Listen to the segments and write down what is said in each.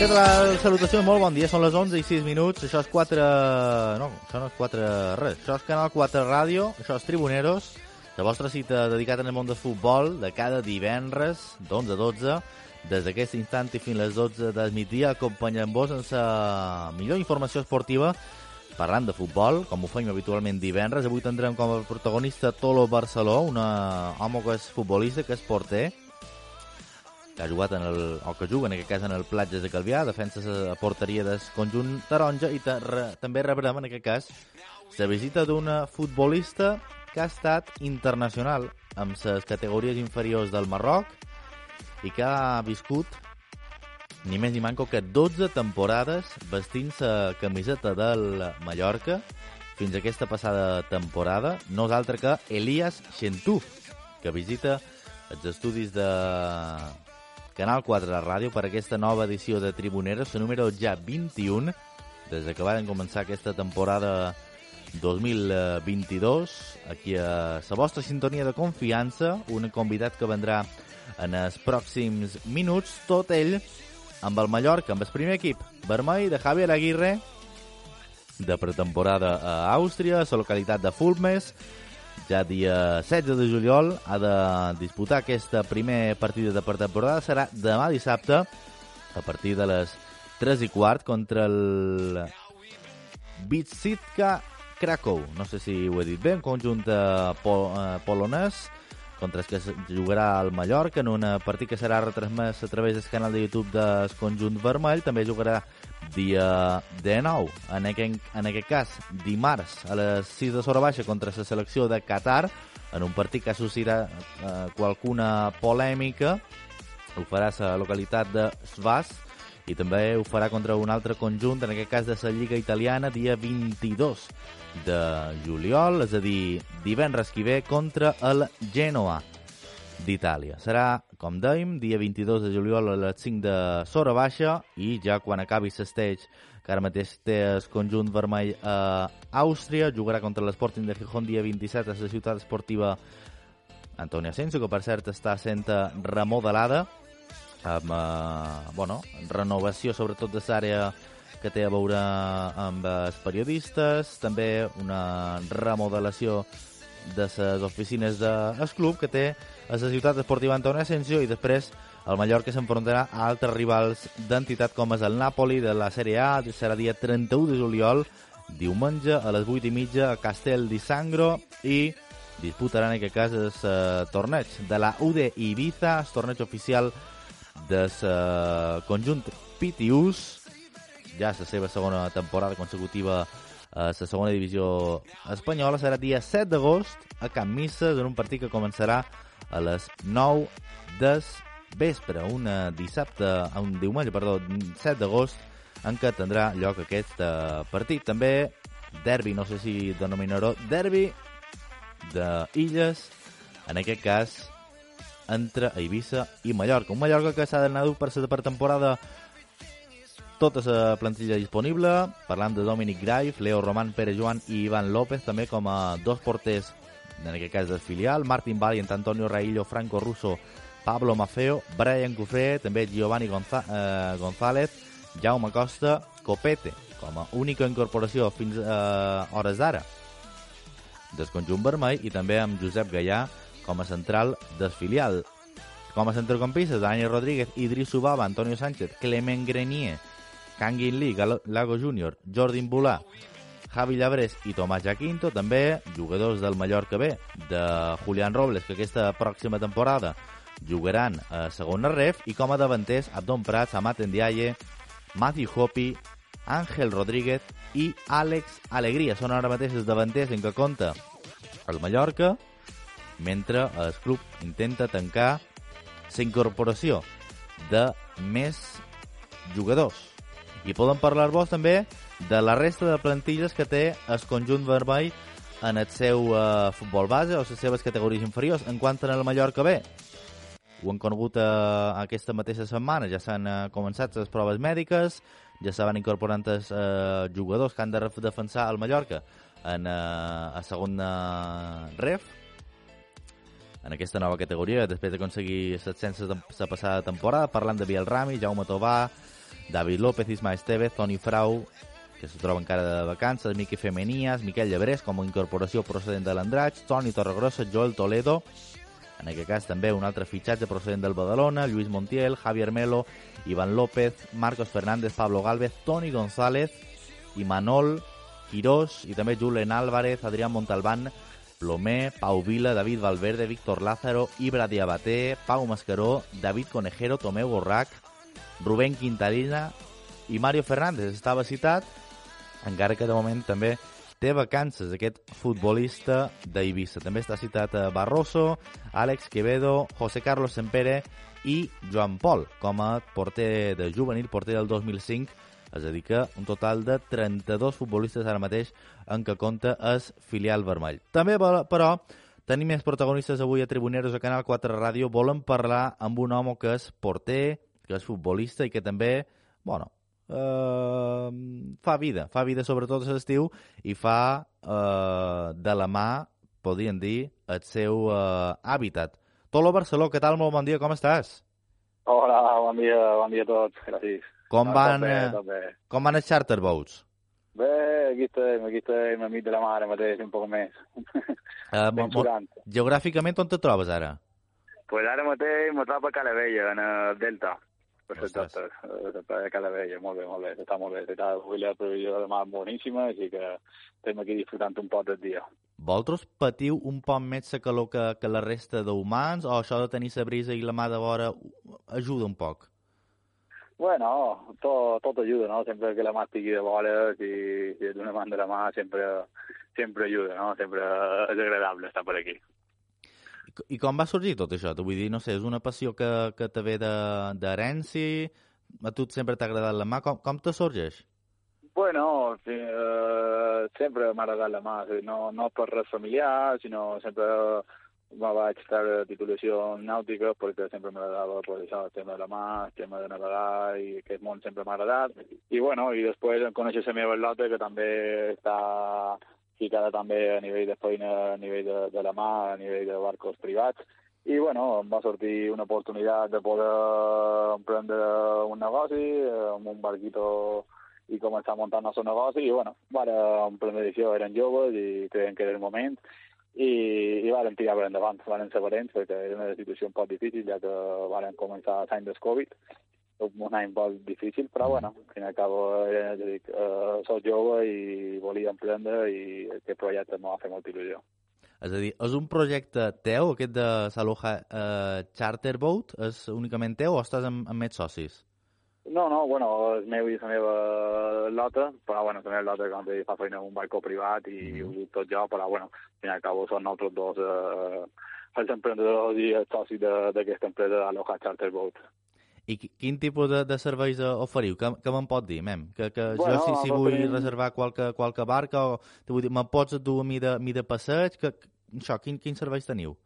Què tal? Salutació, molt bon dia. Són les 11 i 6 minuts. Això és 4... No, això no és 4... Res. Això és Canal 4 Ràdio. Això és Tribuneros. La vostra cita dedicada al món del futbol de cada divendres, d'11 a 12. Des d'aquest instant i fins les 12 del migdia acompanyem-vos amb la millor informació esportiva parlant de futbol, com ho fem habitualment divendres. Avui tindrem com a protagonista Tolo Barceló, un home que és futbolista, que és porter, que ha jugat en el, o que juga en aquest cas en el Platges de Calvià, defensa la porteria del conjunt taronja i te, re, també rebrem en aquest cas la visita d'una futbolista que ha estat internacional amb les categories inferiors del Marroc i que ha viscut ni més ni manco que 12 temporades vestint la camiseta del Mallorca fins a aquesta passada temporada no és altre que Elias Xentuf que visita els estudis de Canal 4 de Ràdio per aquesta nova edició de Tribuneres, la número ja 21, des de que van començar aquesta temporada 2022, aquí a la vostra sintonia de confiança, un convidat que vendrà en els pròxims minuts, tot ell amb el Mallorca, amb el primer equip vermell de Javier Aguirre, de pretemporada a Àustria, a la localitat de Fulmes, ja dia 16 de juliol ha de disputar aquesta primer partida de pretemporada. Serà demà dissabte a partir de les 3 i quart contra el Bitsitka Krakow. No sé si ho he dit bé, un conjunt eh, pol eh, polonès contra els que jugarà al Mallorca en un partit que serà retransmès a través del canal de YouTube del conjunt vermell. També jugarà dia 19, en aquest, en aquest cas dimarts a les 6 de Sora Baixa contra la selecció de Qatar, en un partit que associarà eh, qualcuna polèmica, ho farà a la localitat de Svas, i també ho farà contra un altre conjunt, en aquest cas de la Lliga Italiana, dia 22 de juliol, és a dir, divendres que ve, contra el Genoa d'Itàlia. Serà, com dèiem, dia 22 de juliol a les 5 de Sora Baixa i ja quan acabi l'esteig que ara mateix té el conjunt vermell a Àustria, jugarà contra l'Sporting de Gijón dia 27 a la ciutat esportiva Antonio Asensio, que per cert està sent remodelada amb eh, bueno, renovació sobretot de l'àrea que té a veure amb els periodistes, també una remodelació de les oficines del club que té a la ciutat esportiva Antonio Asensio i després el Mallorca s'enfrontarà a altres rivals d'entitat com és el Napoli de la Sèrie A, serà dia 31 de juliol, diumenge a les 8 i mitja a Castel di Sangro i disputaran en aquest cas el uh, torneig de la UD Ibiza, el torneig oficial del uh, conjunt Pitius, ja la seva segona temporada consecutiva a la segona divisió espanyola serà dia 7 d'agost a Camp Misses en un partit que començarà a les 9 des vespre, un dissabte, un diumenge, perdó, 7 d'agost, en què tindrà lloc aquest partit. També derbi, no sé si denominaró derbi d'Illes, en aquest cas entre Eivissa i Mallorca. Un Mallorca que s'ha d'anar per la temporada tota la plantilla disponible, parlant de Dominic Graif, Leo Román, Pere Joan i Ivan López, també com a dos porters, en aquest cas del filial, Martin Valiant, Antonio Raillo, Franco Russo, Pablo Mafeo, Brian Cufré, també Giovanni Gonza eh, González, Jaume Costa, Copete, com a única incorporació fins a eh, hores d'ara del conjunt vermell i també amb Josep Gallà com a central del filial. Com a centrocampistes, Daniel Rodríguez, Idris Subaba, Antonio Sánchez, Clement Grenier, Kangin Lee, Lago Júnior, Jordi Bulà, Javi Llabrés i Tomàs Jaquinto, també jugadors del Mallorca B, de Julián Robles, que aquesta pròxima temporada jugaran a segona ref, i com a davanters Abdon Prats, Amat Ndiaye, Matthew Hopi, Àngel Rodríguez i Àlex Alegria. Són ara mateix els davanters en què compta el Mallorca, mentre el club intenta tancar la incorporació de més jugadors. I poden parlar-vos també de la resta de plantilles que té el conjunt vermell en el seu uh, futbol base o les seves categories inferiors. En quant a la Mallorca B, ho han conegut uh, aquesta mateixa setmana, ja s'han uh, començat les proves mèdiques, ja s'han incorporant els uh, jugadors que han de defensar el Mallorca en uh, a segona ref, en aquesta nova categoria, després d'aconseguir 700 la passada temporada, parlant de Biel Rami, Jaume Tobà, David López, Isma Estevez, Toni Frau, que se troba encara de vacances, Miqui Femenias, Miquel Llebrés, com a incorporació procedent de l'Andratx, Toni Torregrossa, Joel Toledo, en aquest cas també un altre fitxatge procedent del Badalona, Lluís Montiel, Javier Melo, Ivan López, Marcos Fernández, Pablo Galvez, Toni González, i Manol, Quirós, i també Julen Álvarez, Adrián Montalbán, Plomé, Pau Vila, David Valverde, Víctor Lázaro, Ibra Diabaté, Pau Mascaró, David Conejero, Tomeu Borrac, Rubén Quintarina i Mario Fernández. Estava citat, encara que de moment també té vacances aquest futbolista d'Eivissa. També està citat a Barroso, Àlex Quevedo, José Carlos Sempere i Joan Pol com a porter de juvenil, porter del 2005, és a dir que un total de 32 futbolistes ara mateix en què compta és filial vermell. També, però, tenim més protagonistes avui a Tribuneros a Canal 4 Ràdio. Volen parlar amb un home que és porter, que és futbolista i que també, bueno, eh, fa vida, fa vida sobretot a l'estiu i fa eh, de la mà, podríem dir, el seu eh, hàbitat. Tolo Barceló, què tal? Molt bon dia, com estàs? Hola, bon dia, bon dia a tots, gràcies. Com no, van, bé, eh, com van els charter boats? Bé, aquí estem, aquí estem, amic de la mare mateix, un poc més. Uh, geogràficament on te trobes ara? Pues ara mateix me trobo a Calavella, en el Delta. Perfecte, a Calavella, molt bé, molt bé, està molt bé. Està avui la previsió de demà boníssima, així que estem aquí disfrutant un poc del dia. Vosaltres patiu un poc més la calor que, que la resta d'humans o això de tenir la brisa i la mà de vora ajuda un poc? Bueno, tot, tot ajuda, no? Sempre que la mà estigui de vora, si, si d'una mà de la mà, sempre, sempre ajuda, no? Sempre és agradable estar per aquí. I com va sorgir tot això? Vull dir, no sé, és una passió que, que te ve d'herència? A tu sempre t'ha agradat la mà? Com, com te sorgeix? Bueno, sí, uh, sempre m'ha agradat la mà, no, no per res familiar, sinó sempre me vaig estar a titulació nàutica perquè sempre m'agradava pues, això, el tema de la mà, el tema de navegar i aquest món sempre m'ha agradat. I bueno, i després em coneixes la meva Lota, que també està ficada també a nivell de feina, a nivell de, de la mà, a nivell de barcos privats. I, bueno, em va sortir una oportunitat de poder emprendre un negoci amb un barquito i començar a muntar el nostre negoci i, bueno, vara emprendre això, eren joves i creiem que era el moment i, i varen tirar per endavant, varen ser valents perquè era una situació un poc difícil ja que varen començar l'any del Covid un any molt difícil, però bueno, al fin i al cabo, eh, dic, eh, soc jove i volia emprendre i aquest projecte m'ha fet molta il·lusió. És a dir, és un projecte teu, aquest de Saloha eh, Charter Boat? És únicament teu o estàs amb, amb més socis? No, no, bueno, és meu i la meva lota, però bueno, també lota que fa feina en un barco privat i mm. ho dic tot jo, però bueno, al fin i al cabo són nosaltres dos eh, els emprenedors i els socis d'aquesta empresa Aloha Charter Boat. I quin tipus de, de serveis oferiu? Què, què me'n pot dir, mem? Que, que bueno, jo, si, si vull tenim... reservar qualque, qualque barca, o vull dir, me pots dur a mi de, mi de passeig? Que, això, quin, quins serveis teniu?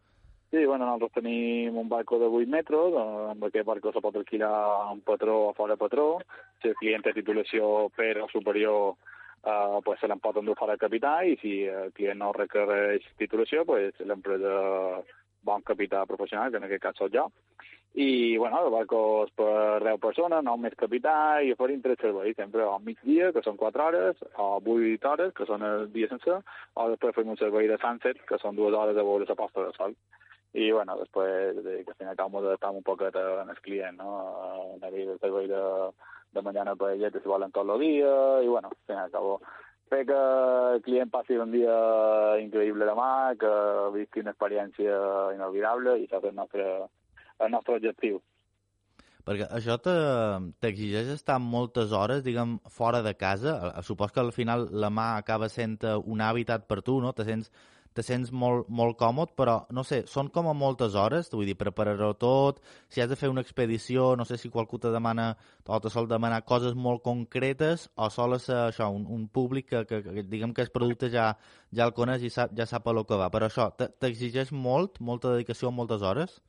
Sí, bueno, nosaltres tenim un barco de 8 metres, amb aquest barco se pot alquilar un patró o fora patró. Si el client té titulació per o superior, uh, pues se l'en pot endur fora capità, i si el client no requereix titulació, pues l'empresa bon capità professional, que en aquest cas soc jo, i, bueno, el barco és per 10 persones, no més capità, i oferim tres serveis, sempre al migdia, que són 4 hores, o 8 hores, que són el dia sencer, o després fem un servei de sunset, que són 2 hores de veure la posta de sol. I, bueno, després, que al final acabem d'adaptar un poquet en el client, no? A nivell del servei de, de mañana que si volen tot el dia, i, bueno, al final acabo fer que el client passi un dia increïble demà, que visqui una experiència inolvidable, i això és el nostre, el nostre objectiu. Perquè això t'exigeix estar moltes hores, diguem, fora de casa. Supos que al final la mà acaba sent eh, un hàbitat per tu, no? Te sents, te sents molt, molt còmode, però, no sé, són com a moltes hores, vull dir, preparar-ho tot, si has de fer una expedició, no sé si qualcú te demana o te sol demanar coses molt concretes o sol ser això, un, un públic que, que, que, diguem que el producte ja, ja el coneix i sap, ja sap a lo que va. Però això, t'exigeix molt, molta dedicació, moltes hores?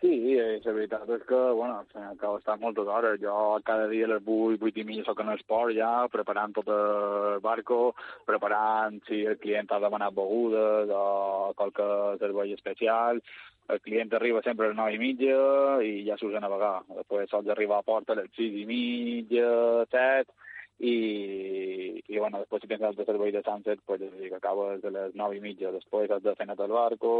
Sí, la veritat és que, bueno, acabo d'estar moltes hores. Jo cada dia a les 8, 8 i mitja soc en esport ja, preparant tot el barco, preparant si el client ha demanat begudes o qualque servei especial, el client arriba sempre a les 9 i mitja i ja s'usa navegar. Després sols arribar a porta a les 6 i mitja, 7, i, i bueno, després si tens el servei de sunset, pues, dir, que acabes a les 9 i mitja, després has de fer net el barco,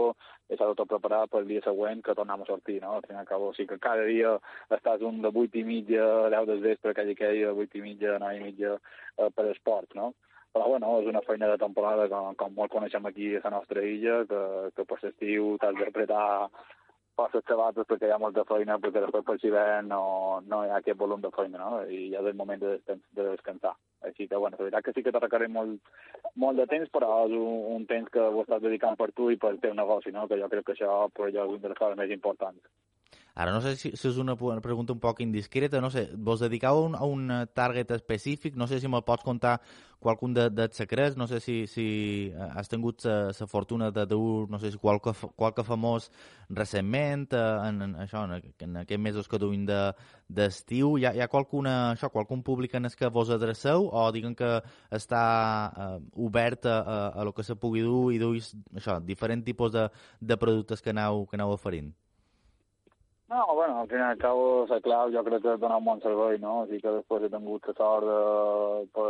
de tot preparar pel dia següent que tornem a sortir, no? Al final acabo, o sigui que cada dia estàs un de 8 i mitja, 10 del vespre, que dia, 8 i mitja, 9 i mitja, eh, per esport, no? però bueno, és una feina de temporada com, com molt coneixem aquí a la nostra illa, que, que per l'estiu t'has d'apretar forces sabates perquè hi ha molta feina, perquè després per l'hivern no, no hi ha aquest volum de feina, no? I ja és el moment de, de descansar. Així que, bueno, la veritat que sí que te requereix molt, molt de temps, però és un, un temps que ho estàs dedicant per tu i pel teu negoci, no? Que jo crec que això pues, és una de les coses més importants. Ara no sé si, si és una pregunta un poc indiscreta, no sé, vos dedicau a un, a un target específic, no sé si me'l pots contar qualcun de, dels secrets, no sé si, si has tingut la fortuna de dur, no sé si qualque, qualque famós recentment, eh, en, en, això, en, en aquests mesos que duim d'estiu, de, hi, ha, hi ha qualcuna, això, qualcun públic en el que vos adreceu? O diguen que està eh, obert a, a, a lo que se pugui dur i duis, això, diferents tipus de, de productes que aneu, que aneu oferint? No, bueno, al fin i al cabo, la clau jo crec que és donar un bon servei, no? O sigui que després he tingut la sort de, per,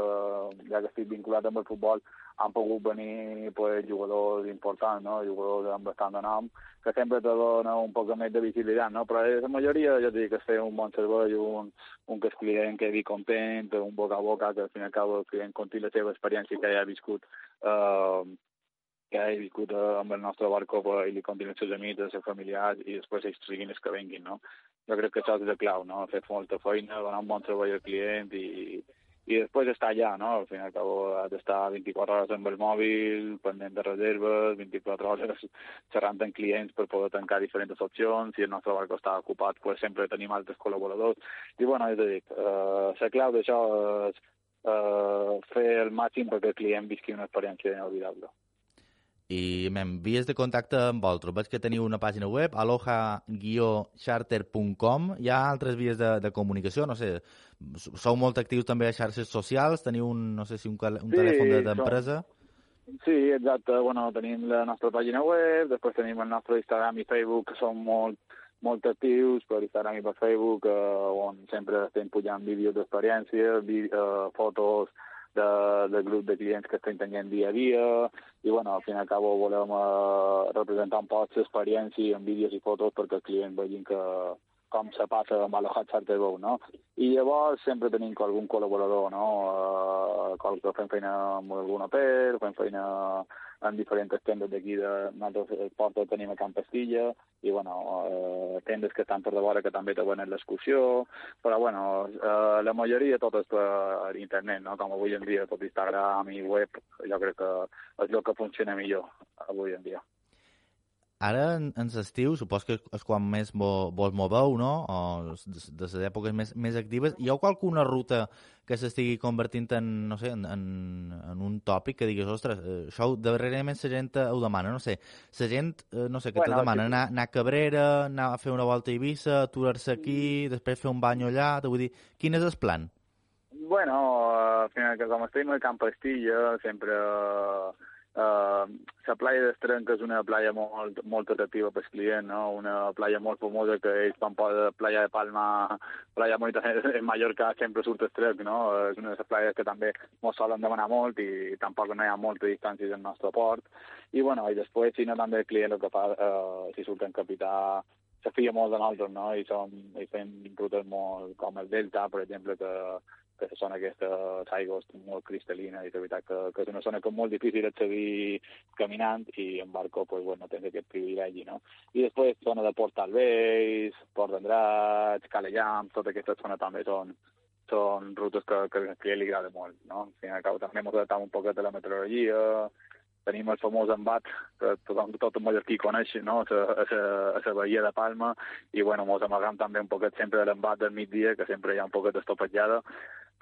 ja que estic vinculat amb el futbol, han pogut venir pues, jugadors importants, no? Jugadors amb bastant de nom, que sempre te dona un poc més de visibilitat, no? Però la majoria, jo dic que fer un bon servei, un, un que el client quedi content, un boca a boca, que al fin i al cabo el client conti la seva experiència que ja ha viscut eh, que he viscut eh, amb el nostre barco i li continuen els seus amics, els seus familiars i després ells siguin els que venguin, no? Jo crec que això és de clau, no? Fer molta feina, donar un bon treball al client i, i després estar allà, no? Al final acabo d'estar 24 hores amb el mòbil, pendent de reserves, 24 hores xerrant amb clients per poder tancar diferents opcions, si el nostre barco està ocupat, pues sempre tenim altres col·laboradors. I bueno, és a dir, eh, la clau d'això és eh, fer el màxim perquè el client visqui una experiència inolvidable i m'envies de contacte amb vosaltres. Veig que teniu una pàgina web, aloha-charter.com. Hi ha altres vies de, de comunicació, no sé, sou molt actius també a xarxes socials, teniu un, no sé si un, un sí, telèfon d'empresa? De, sí, exacte. Bueno, tenim la nostra pàgina web, després tenim el nostre Instagram i Facebook, que són molt, molt actius per Instagram i per Facebook, eh, on sempre estem pujant vídeos d'experiència, eh, fotos, de, del grup de clients que estem tenint dia a dia i bueno, al fin i al cabo volem uh, representar un poc l'experiència en vídeos i fotos perquè el client vegin que com se passa amb Aloha Charterboat, no? I llavors sempre tenim algun col·laborador, no? Uh, que fem feina amb algun hotel, fem feina en diferents tendes d'aquí de nosaltres porta tenim a Camp Pastilla i bueno, eh, tendes que estan per de vora que també te venen l'excursió però bueno, eh, la majoria tot és per internet, no? com avui en dia tot Instagram i web jo crec que és el que funciona millor avui en dia. Ara, en, en l'estiu, supos que és quan més vo, vos moveu, no? O de, de les èpoques més, més actives. Hi ha qualcuna ruta que s'estigui convertint en, no sé, en, en, en un tòpic que digues, ostres, eh, això darrerament la gent ho demana, no sé. La gent, eh, no sé, que bueno, te demana anar, anar a Cabrera, anar a fer una volta a Eivissa, aturar-se aquí, després fer un bany allà, vull dir, quin és el plan? Bueno, al final, que com estem al Camp Estilla, sempre... Uh, la playa d'Estrenc és una playa molt, molt atractiva pel client, no? una playa molt famosa que ells quan posa playa de Palma, playa bonita en Mallorca sempre surt Estrenc, no? és una de les playes que també ens solen demanar molt i tampoc no hi ha molta distància del nostre port. I, bueno, i després, si no, també el client el que fa, uh, si surt en capità, se fia molt de nosaltres, no? I, som, i fem rutes molt com el Delta, per exemple, que que la zona aquesta d'aigua molt cristal·lina i de veritat que, que és una zona que és molt difícil d'accedir caminant i en barco pues, bueno, tens aquest privilegi, no? I després zona de Port Albeis, Port d'Andrats, Calellam, tota aquesta zona també són, són rutes que, que, que li agrada molt, no? Al fin i al cap també hem adaptat un poquet de la meteorologia, tenim el famós embat que tothom, tot el mallorquí coneix, no? a la bahia de Palma, i bueno, mos amagam també un poquet sempre de l'embat del migdia, que sempre hi ha un poquet d'estopatjada,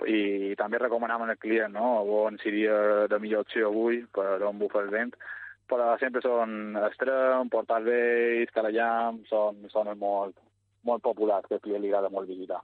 i també recomanam al client no? on seria de millor opció avui per on bufa el vent però sempre són Estrem, Port Albeis, Calellam, són, són molt, molt populars, que li agrada molt visitar.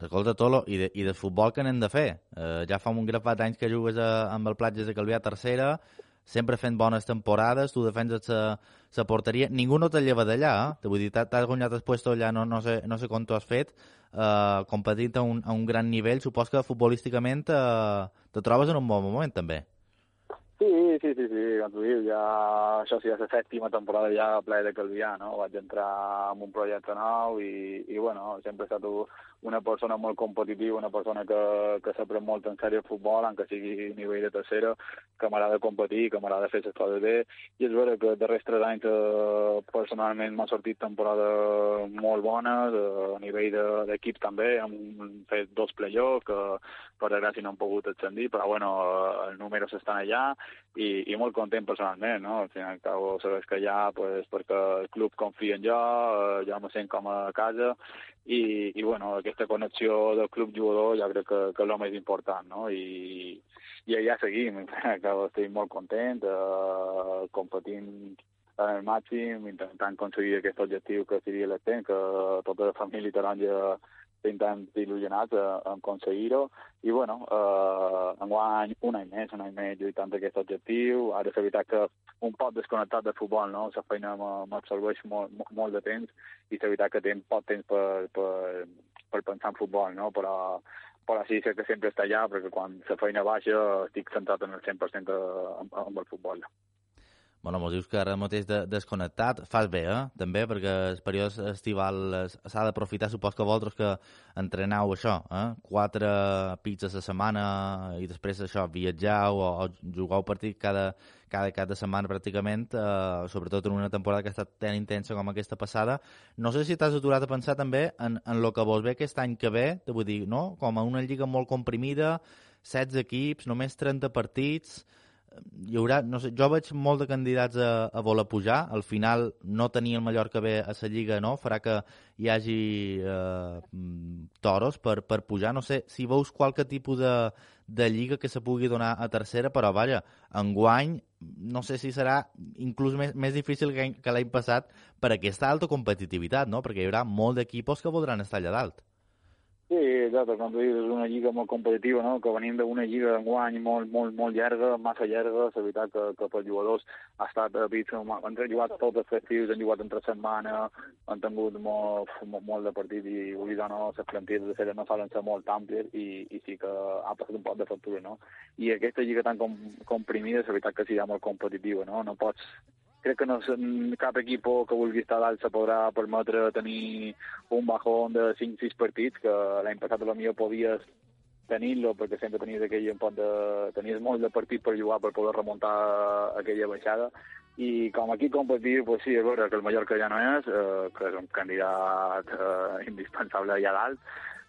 Escolta, Tolo, i de, i de futbol que n'hem de fer? Eh, ja fa un grapat d'anys que jugues a, amb el Platges de Calvià tercera, sempre fent bones temporades, tu defenses la, la porteria, ningú no te lleva d'allà, eh? Vull dir, t'has guanyat el puesto allà, no, no, sé, no sé com t'ho has fet, eh, competint a un, a un gran nivell, supos que futbolísticament eh, te trobes en un bon moment, també. Sí, sí, sí, sí, com tu dius, ja, això sí, és la sèptima temporada ja ple de Calvià, no? Vaig entrar en un projecte nou i, i bueno, sempre he estat una persona molt competitiva, una persona que, que s'ha pres molt en sèrio el futbol, encara sigui a nivell de tercera, que m'agrada competir, que m'agrada fer les coses bé, i és vera que de darrers tres anys eh, personalment m'ha sortit temporada molt bona, de, a nivell d'equip de, també, hem fet dos play-offs, que per desgràcia no han pogut ascendir, però bueno, els números estan allà, i, i molt content personalment, no? Al final, cabo, sabes que ja, pues, perquè el club confia en jo, eh, jo me sent com a casa, i, i bueno, aquesta connexió del club jugador jo crec que, que és el més important, no? I, i allà seguim, que estic molt content, eh, competint en el màxim, intentant aconseguir aquest objectiu que seria l'extent, que tota la família taronja estem il·lusionats a, a aconseguir-ho i bueno, eh, enguany un any més, un any més lluitant aquest objectiu, ara és veritat que un poc desconnectat del futbol, no? La feina m'absorbeix molt, molt de temps i és veritat que tinc poc temps per, per, per pensar en futbol, no? Però, però sí, sé que sempre està allà, perquè quan la feina baixa estic centrat en el 100% amb, amb el futbol. Bueno, mos dius que ara mateix de, desconnectat. Fas bé, eh? També, perquè el període estival s'ha d'aprofitar. Supos que vosaltres que entrenau això, eh? Quatre pizzas a setmana i després això, viatjau o, o jugueu partit cada, cada cap de setmana pràcticament, eh, sobretot en una temporada que ha estat tan intensa com aquesta passada. No sé si t'has aturat a pensar també en, en lo que vols ve aquest any que ve, te vull dir, no? Com a una lliga molt comprimida, 16 equips, només 30 partits hi haurà, no sé, jo veig molt de candidats a, a voler pujar, al final no tenir el Mallorca bé a la Lliga, no? Farà que hi hagi eh, toros per, per pujar, no sé si veus qualque tipus de, de lliga que se pugui donar a tercera, però vaja, enguany no sé si serà inclús més, més difícil que, que l'any passat per aquesta alta competitivitat, no? Perquè hi haurà molt d'equipos que voldran estar allà dalt. Sí, exacte, com tu dius, és una lliga molt competitiva, no? que venim d'una lliga d'enguany molt, molt, molt llarga, massa llarga, és veritat que, que per jugadors ha estat a pizza, han jugat tots els festius, han jugat entre setmana, han tingut molt, molt, molt de partit i vull dir, no, les plantilles de sèrie no solen ser molt àmplies i, i sí que ha passat un poc de factura, no? I aquesta lliga tan com, comprimida és veritat que sí, molt competitiva, no? No pots crec que no, cap equip que vulgui estar dalt se podrà permetre tenir un bajón de 5-6 partits, que l'any passat a la millor podies tenir-lo perquè sempre tenies aquell pot de... tenies molt de partit per jugar per poder remuntar aquella baixada. I com aquí competir, pues sí, és vera que el Mallorca ja no és, eh, que és un candidat eh, indispensable allà dalt,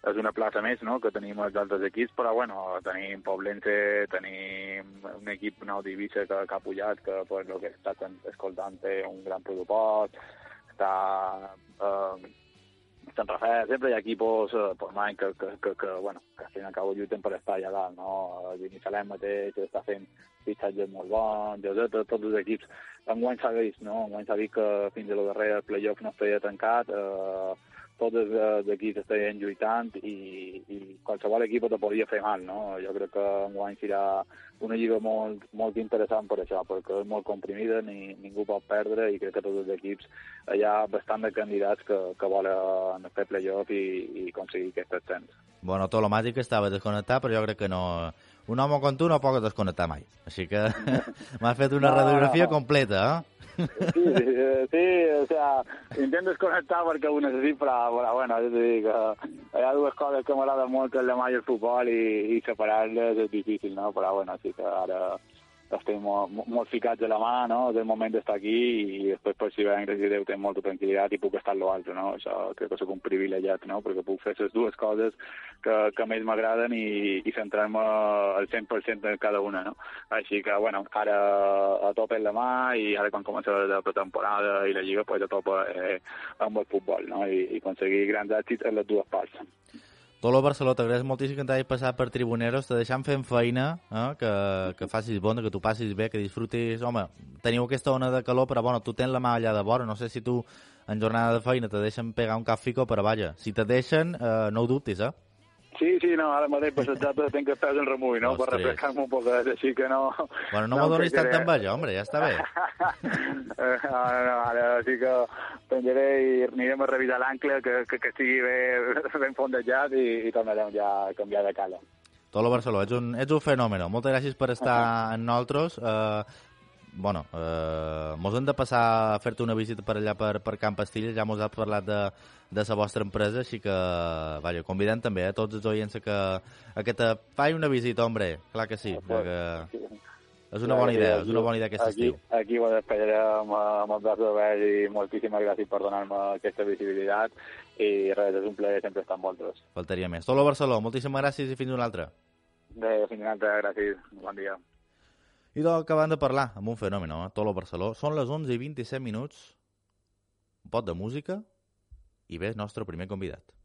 és una plaça més no? que tenim els altres equips, però bueno, tenim Poblense, tenim un equip nou d'Ibiza que, que ha pujat, que per el que estat escoltant té un gran pressupost, està eh, Sant Rafael, sempre hi ha equipos eh, per mai que, que, que, que, bueno, que al fin i al cabo lluiten per estar allà dalt, no? El Vinissalem mateix està fent fitxatges molt bons, tots, tots els equips. Enguany s'ha vist, no? Enguany s'ha vist que fins a la darrera playoff no es feia tancat, eh, tots els equips estaven lluitant i, i qualsevol equip te podia fer mal, no? Jo crec que enguany serà una lliga molt, molt interessant per això, perquè és molt comprimida, ni, ningú pot perdre i crec que tots els equips hi ha bastant de candidats que, que volen fer playoff i, i aconseguir aquest ascens. Bueno, tot el màgic estava desconnectat, però jo crec que no... Un home com tu no pot desconnectar mai. Així que m'ha fet una no, radiografia no, no. completa, eh? Sí, sí, o sea, intento desconectar perquè ho necessit, però, però bueno, jo t'he dit que hi ha dues coses que m'agrada molt, que és la mà i el futbol, i, i separar-les és difícil, no? Però bueno, sí que ara estem molt, molt ficats de la mà, no?, del moment d'estar aquí i després per si gràcies a Déu tenc molta tranquil·litat i puc estar a l'altre, no? Això crec que soc un privilegiat, no?, perquè puc fer les dues coses que, que més m'agraden i, i centrar-me al 100% en cada una, no? Així que, bueno, ara a tope la mà i ara quan comença la pretemporada i la Lliga, pues a tope eh, amb el futbol, no?, i, i aconseguir grans èxits en les dues parts. Tolo Barceló, t'agraeix moltíssim que t'hagis passat per Tribuneros, te deixant fent feina, eh? que, que facis bona, que tu passis bé, que disfrutis... Home, teniu aquesta ona de calor, però bueno, tu tens la mà allà de vora, no sé si tu en jornada de feina te deixen pegar un cap fico, però vaja, si te deixen, eh, no ho dubtis, eh? Sí, sí, no, ara mateix passejat tinc que fer el remull, no? Ostres. Per refrescar-me un poc, així que no... Bueno, no, no m'ho donis tanta enveja, hombre, ja està bé. Eh, no, no, ara sí que penjaré i anirem a revisar l'ancle, que, que, que estigui bé, ben fondejat i, i tornarem ja a canviar de cala. Tolo Barceló, ets un, ets un fenomen. Moltes gràcies per estar amb nosaltres. Eh, bueno, eh, mos hem de passar a fer-te una visita per allà per, per Camp Pastilles, ja mos has parlat de, de la vostra empresa, així que, vaja, convidem també a tots els oients que, a que te faci una visita, hombre, clar que sí, que és una bona idea, és una bona idea aquest aquí, estiu. Aquí ho despedirem amb els braços oberts i moltíssimes gràcies per donar-me aquesta visibilitat i res, és un plaer sempre estar amb vosaltres. Faltaria més. Tolo Barceló, moltíssimes gràcies i fins una altra. Bé, fins una altra, gràcies, bon dia. I doncs acabant de parlar amb un fenomen, eh? Tolo Barceló. Són les 11 i 27 minuts, un pot de música i ve el nostre primer convidat.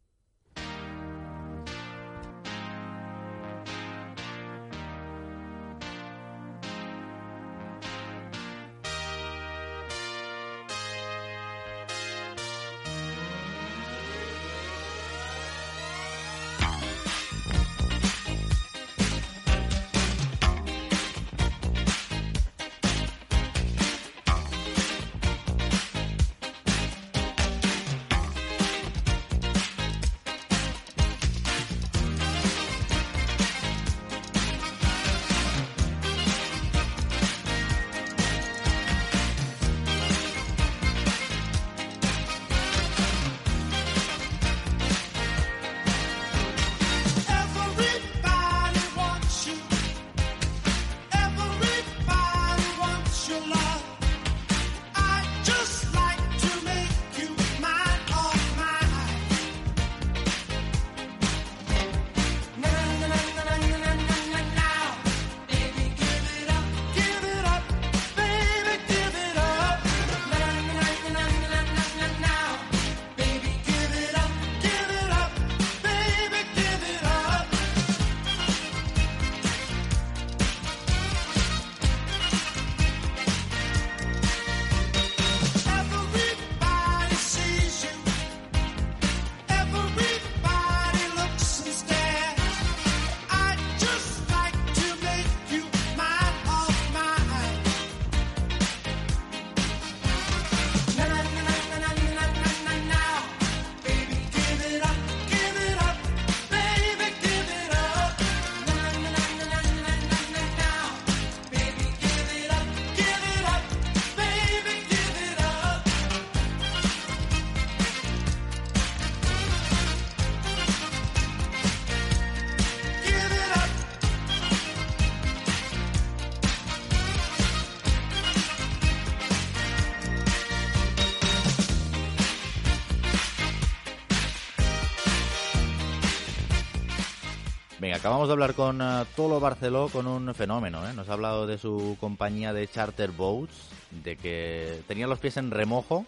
Acabamos de hablar con eh, Tolo Barceló, con un fenómeno. ¿eh? Nos ha hablado de su compañía de charter boats, de que tenía los pies en remojo.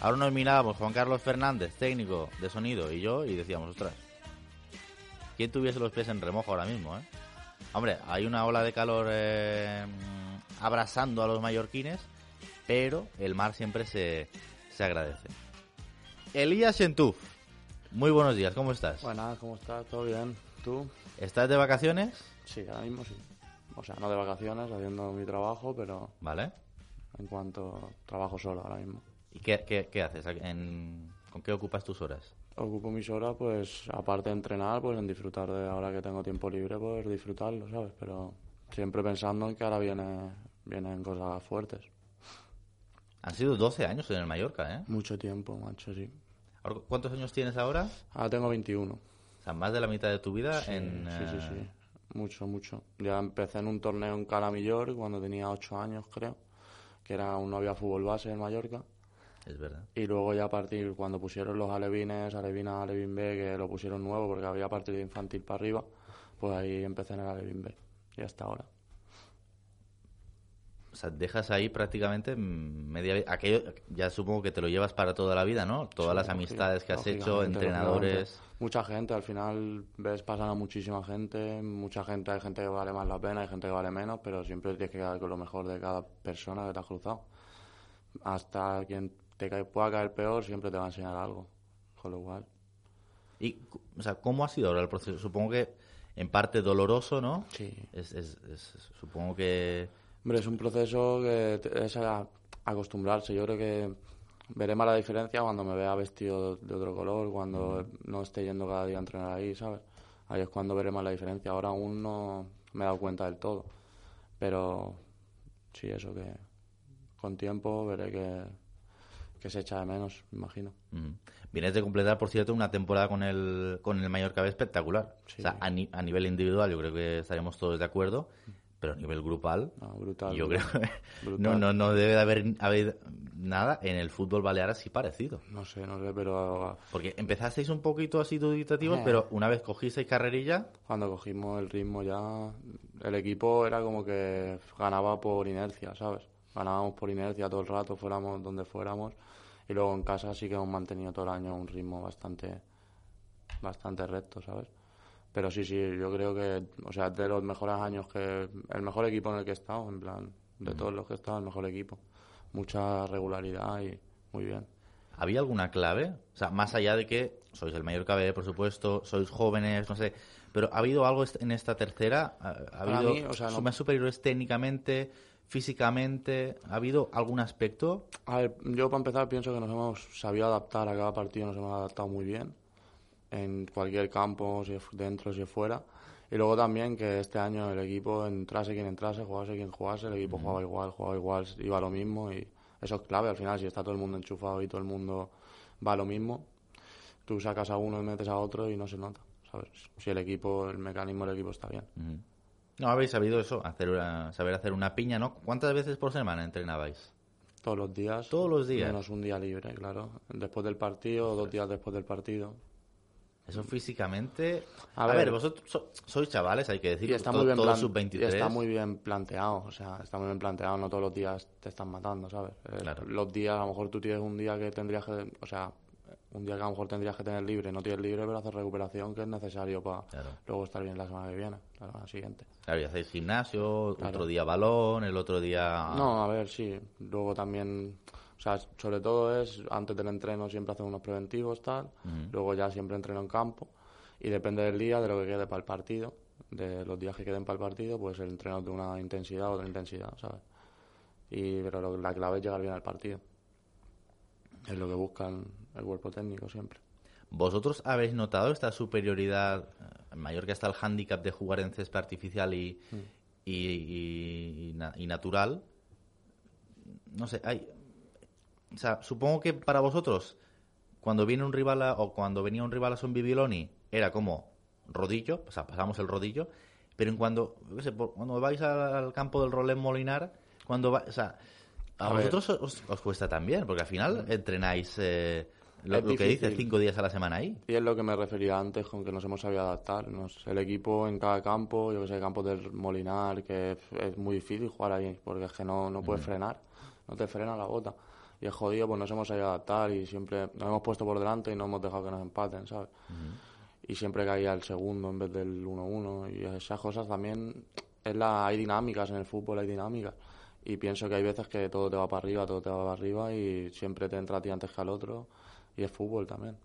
Ahora nos mirábamos Juan Carlos Fernández, técnico de sonido, y yo, y decíamos, ostras, ¿quién tuviese los pies en remojo ahora mismo? Eh? Hombre, hay una ola de calor eh, abrasando a los mallorquines, pero el mar siempre se, se agradece. Elías Shentuf, muy buenos días, ¿cómo estás? Buenas, ¿cómo estás? ¿Todo bien? ¿Tú? ¿Estás de vacaciones? Sí, ahora mismo sí. O sea, no de vacaciones, haciendo mi trabajo, pero Vale. en cuanto trabajo solo ahora mismo. ¿Y qué, qué- qué haces? En- ¿Con qué ocupas tus horas? Ocupo mis horas, pues, aparte de entrenar, pues en disfrutar de ahora que tengo tiempo libre, pues disfrutarlo, ¿sabes? Pero siempre pensando en que ahora viene, vienen cosas fuertes. Han sido 12 años en el Mallorca, ¿eh? Mucho tiempo, macho, sí. ¿Cuántos años tienes ahora? Ahora tengo 21. Sea, más de la mitad de tu vida Sí, en... sí, sí, eh, sí. Mucho, mucho. Ya empecé en un torneo en Calamillor cuando tenía 8 años, creo, que era un novio a fútbol base en Mallorca. Es verdad. Y luego ya a partir, cuando pusieron los alevines, alevina, alevín B, que lo pusieron nuevo porque había partido infantil para arriba, pues ahí empecé en el alevín B. Y hasta ahora. O sea, dejas ahí prácticamente media vida. Aquello ya supongo que te lo llevas para toda la vida, ¿no? Todas Sí, las amistades que has hecho, entrenadores... Mucha gente, al final ves pasan a muchísima gente, mucha gente, hay gente que vale más la pena, hay gente que vale menos, pero siempre tienes que quedar con lo mejor de cada persona que te has cruzado. Hasta quien te cae- pueda caer peor, siempre te va a enseñar algo. Con lo cual, Y, o sea, ¿cómo ha sido ahora el proceso? Supongo que en parte doloroso, ¿no? Sí. Es, es- es- supongo que... Hombre, es un proceso que es acostumbrarse. Yo creo que veré más la diferencia cuando me vea vestido de otro color, cuando no esté yendo cada día a entrenar ahí, ¿sabes? Ahí es cuando veré más la diferencia. Ahora aún no me he dado cuenta del todo. Pero sí, eso que con tiempo veré que, que se echa de menos, me imagino. Ujú. Vienes de completar, por cierto, una temporada con el, con el Mallorca B espectacular. Sí. O sea, a, ni- a nivel individual yo creo que estaremos todos de acuerdo, pero a nivel grupal No, brutal. yo creo que no, Brutal. no, no debe de haber, haber nada en el fútbol balear así parecido. No sé, no sé, pero Porque empezasteis un poquito así dubitativos, Eh. pero una vez cogisteis carrerilla, cuando cogimos el ritmo ya, el equipo era como que ganaba por inercia, ¿sabes? Ganábamos por inercia todo el rato, fuéramos donde fuéramos. Y luego en casa sí que hemos mantenido todo el año un ritmo bastante, bastante recto, ¿sabes? Pero sí, sí, yo creo que, o sea, de los mejores años que, el mejor equipo en el que he estado, en plan, de todos los que he estado, el mejor equipo. Mucha regularidad y muy bien. ¿había alguna clave? O sea, más allá de que sois el Mallorca B, por supuesto, sois jóvenes, no sé, pero ¿ha habido algo en esta tercera? ¿Ha, habido mí, o sea, no- más superiores técnicamente, físicamente? ¿Ha habido algún aspecto? A ver, yo para empezar pienso que nos hemos sabido adaptar a cada partido, nos hemos adaptado muy bien en cualquier campo, si dentro, si es fuera. Y luego también que este año el equipo entrase quien entrase, jugase quien jugase, el equipo jugaba igual, jugaba igual, iba a lo mismo y eso es clave al final, si está todo el mundo enchufado y todo el mundo va a lo mismo, tú sacas a uno y metes a otro y no se nota, ¿sabes? Si el equipo, el mecanismo del equipo está bien. Ujú. No habéis sabido eso, hacer una- saber hacer una piña, ¿no? ¿Cuántas veces por semana entrenabais? Todos los días. Todos los días. Menos un día libre, claro. Después del partido, dos días después del partido. Eso físicamente... A A, ver. vosotros so- sois chavales, hay que decir, Y está, to- muy bien todos plan- sub-23. y está muy bien planteado, o sea, está muy bien planteado, no todos los días te están matando, ¿sabes? Eh, Claro. Los días, a lo mejor tú tienes un día que tendrías que, o sea, un día que a lo mejor tendrías que tener libre, no tienes libre, pero hacer recuperación que es necesario para Claro. luego estar bien la semana que viene, la semana siguiente. Claro, y hacéis gimnasio, Claro. otro día balón, el otro día... No, a ver, sí, luego también, o sea, sobre todo es, antes del entreno siempre hacemos unos preventivos, tal, luego ya siempre entreno en campo, y depende del día, de lo que quede para el partido, de los días que queden para el partido, pues el entreno de una intensidad, otra intensidad, ¿sabes? Y, pero lo- la clave es llegar bien al partido. Es lo que buscan el cuerpo técnico siempre. ¿Vosotros habéis notado esta superioridad eh, en Mallorca está el hándicap de jugar en césped artificial y, Mm. y, y- y natural? No sé, hay... O sea, supongo que para vosotros, cuando viene un rival a- o cuando venía un rival a Son Bibiloni, era como rodillo, o sea, pasamos el rodillo, pero en cuando, yo sé, cuando vais al, campo del Rolén Molinar, cuando va, o sea, a, vosotros os, os cuesta también, porque al final entrenáis eh, lo, que dices, cinco días a la semana ahí. Y es lo que me refería antes con que nos hemos sabido adaptar. Nos- el equipo en cada campo, yo que sé, campo del Molinar, que es, es muy difícil jugar ahí, porque es que no, no puedes frenar, no te frena la bota. Y es jodido, pues nos hemos sabido adaptar y siempre nos hemos puesto por delante y no hemos dejado que nos empaten, ¿sabes? Y siempre caía el segundo en vez del 1-1 y esas cosas también, es la, hay dinámicas en el fútbol, hay dinámicas. Y pienso que hay veces que todo te va para arriba, todo te va para arriba y siempre te entra a ti antes que al otro. Y es fútbol también.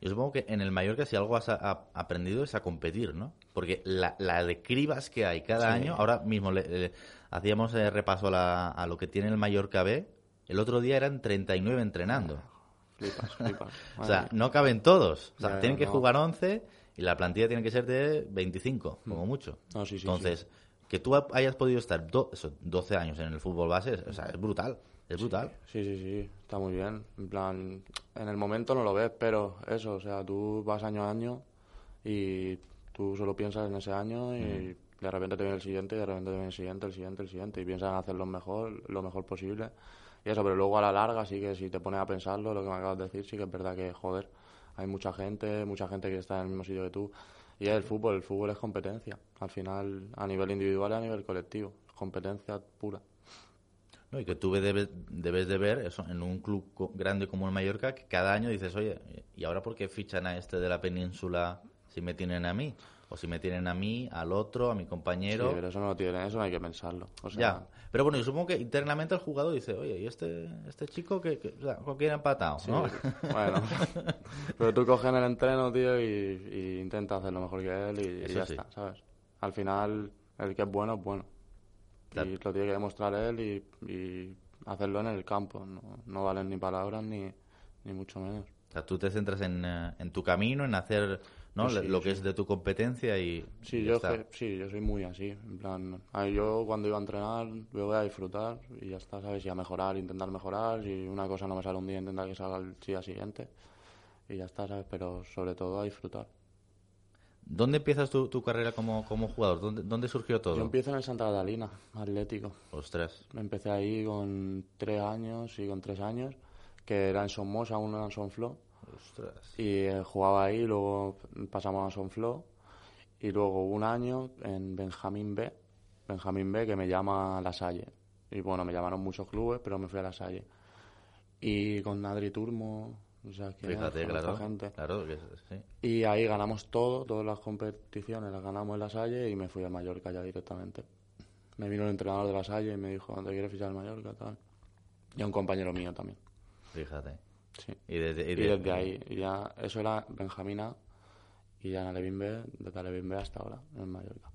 Yo supongo que en el Mallorca si algo has a- a- aprendido es a competir, ¿no? Porque la, la de cribas que hay cada Sí. año, ahora mismo le- le- hacíamos eh, repaso a, la- a lo que tiene el Mallorca B, el otro día eran 39 entrenando. Flipas, flipas. O sea, no caben todos. O sea, Ya, tienen que no. jugar 11 y la plantilla tiene que ser de 25, Mm. como mucho. Sí, sí, Entonces, que tú hayas podido estar do- eso, 12 años en el fútbol base, o sea, es brutal. Es brutal. Sí, sí, sí, está muy bien. En plan, en el momento no lo ves, pero eso, o sea, tú vas año a año y tú solo piensas en ese año y de repente te viene el siguiente y de repente te viene el siguiente, el siguiente, el siguiente y piensas en hacer lo mejor, lo mejor posible. Y eso, pero luego a la larga sí que si te pones a pensarlo, lo que me acabas de decir, sí que es verdad que, joder, hay mucha gente, mucha gente que está en el mismo sitio que tú. Y es el fútbol, el fútbol es competencia. Al final, a nivel individual y a nivel colectivo, competencia pura. No, y que tú debes, debes de ver eso en un club grande como el Mallorca, que cada año dices, oye, ¿y ahora por qué fichan a este de la península si me tienen a mí? o si me tienen a mí, al otro, a mi compañero. Sí, pero eso no lo tiene, eso no hay que pensarlo. O sea, Ya, pero bueno, yo supongo que internamente el jugador dice, oye, ¿y este, este chico que, o sea, con quién ha empatado? sí, ¿no? bueno. pero tú coges en el entreno, tío, y, y intentas hacer lo mejor que él y, ya sí. está, ¿sabes? Al final, el que es bueno es bueno. Claro. Y lo tiene que demostrar él y, y hacerlo en el campo. No, no valen ni palabras ni, ni mucho menos. O sea, tú te centras en, eh, en tu camino, en hacer ¿no? Sí, lo que sí. es de tu competencia y Sí, y yo, que- sí, yo soy muy así. En plan, a ver, yo cuando iba a entrenar, yo voy a disfrutar y ya está, ¿sabes? Y a mejorar, intentar mejorar. Si una cosa no me sale un día, intentar que salga el día siguiente. Y ya está, ¿sabes? Pero sobre todo a disfrutar. ¿Dónde empiezas tu, tu carrera como, como jugador? ¿Dónde, dónde surgió todo? Yo empiezo en el Santa Catalina, Atlético. Ostras, Empecé ahí con tres años, sí, con tres años, que era en Somos, aún no era en Sonflo. Ostras. Y eh, jugaba ahí, luego pasamos a Sonflo. Y luego un año en Benjamín B, Benjamín B, que me llama La Salle. Y bueno, me llamaron muchos clubes, pero me fui a La Salle. Y con Adri Turmo, o sea, que Fíjate, claro. gente. Claro, que sí. Y ahí ganamos todo, todas las competiciones las ganamos en La Salle y me fui al Mallorca ya directamente. Me vino el entrenador de La Salle y me dijo, ¿dónde quieres fichar al Mallorca? Tal. Y a un compañero mío también. Fíjate. Sí. Y desde, y Y de- desde ahí, ya, eso era Benjamín A, y ya en Alevín B, desde Alevín B hasta ahora, en Mallorca.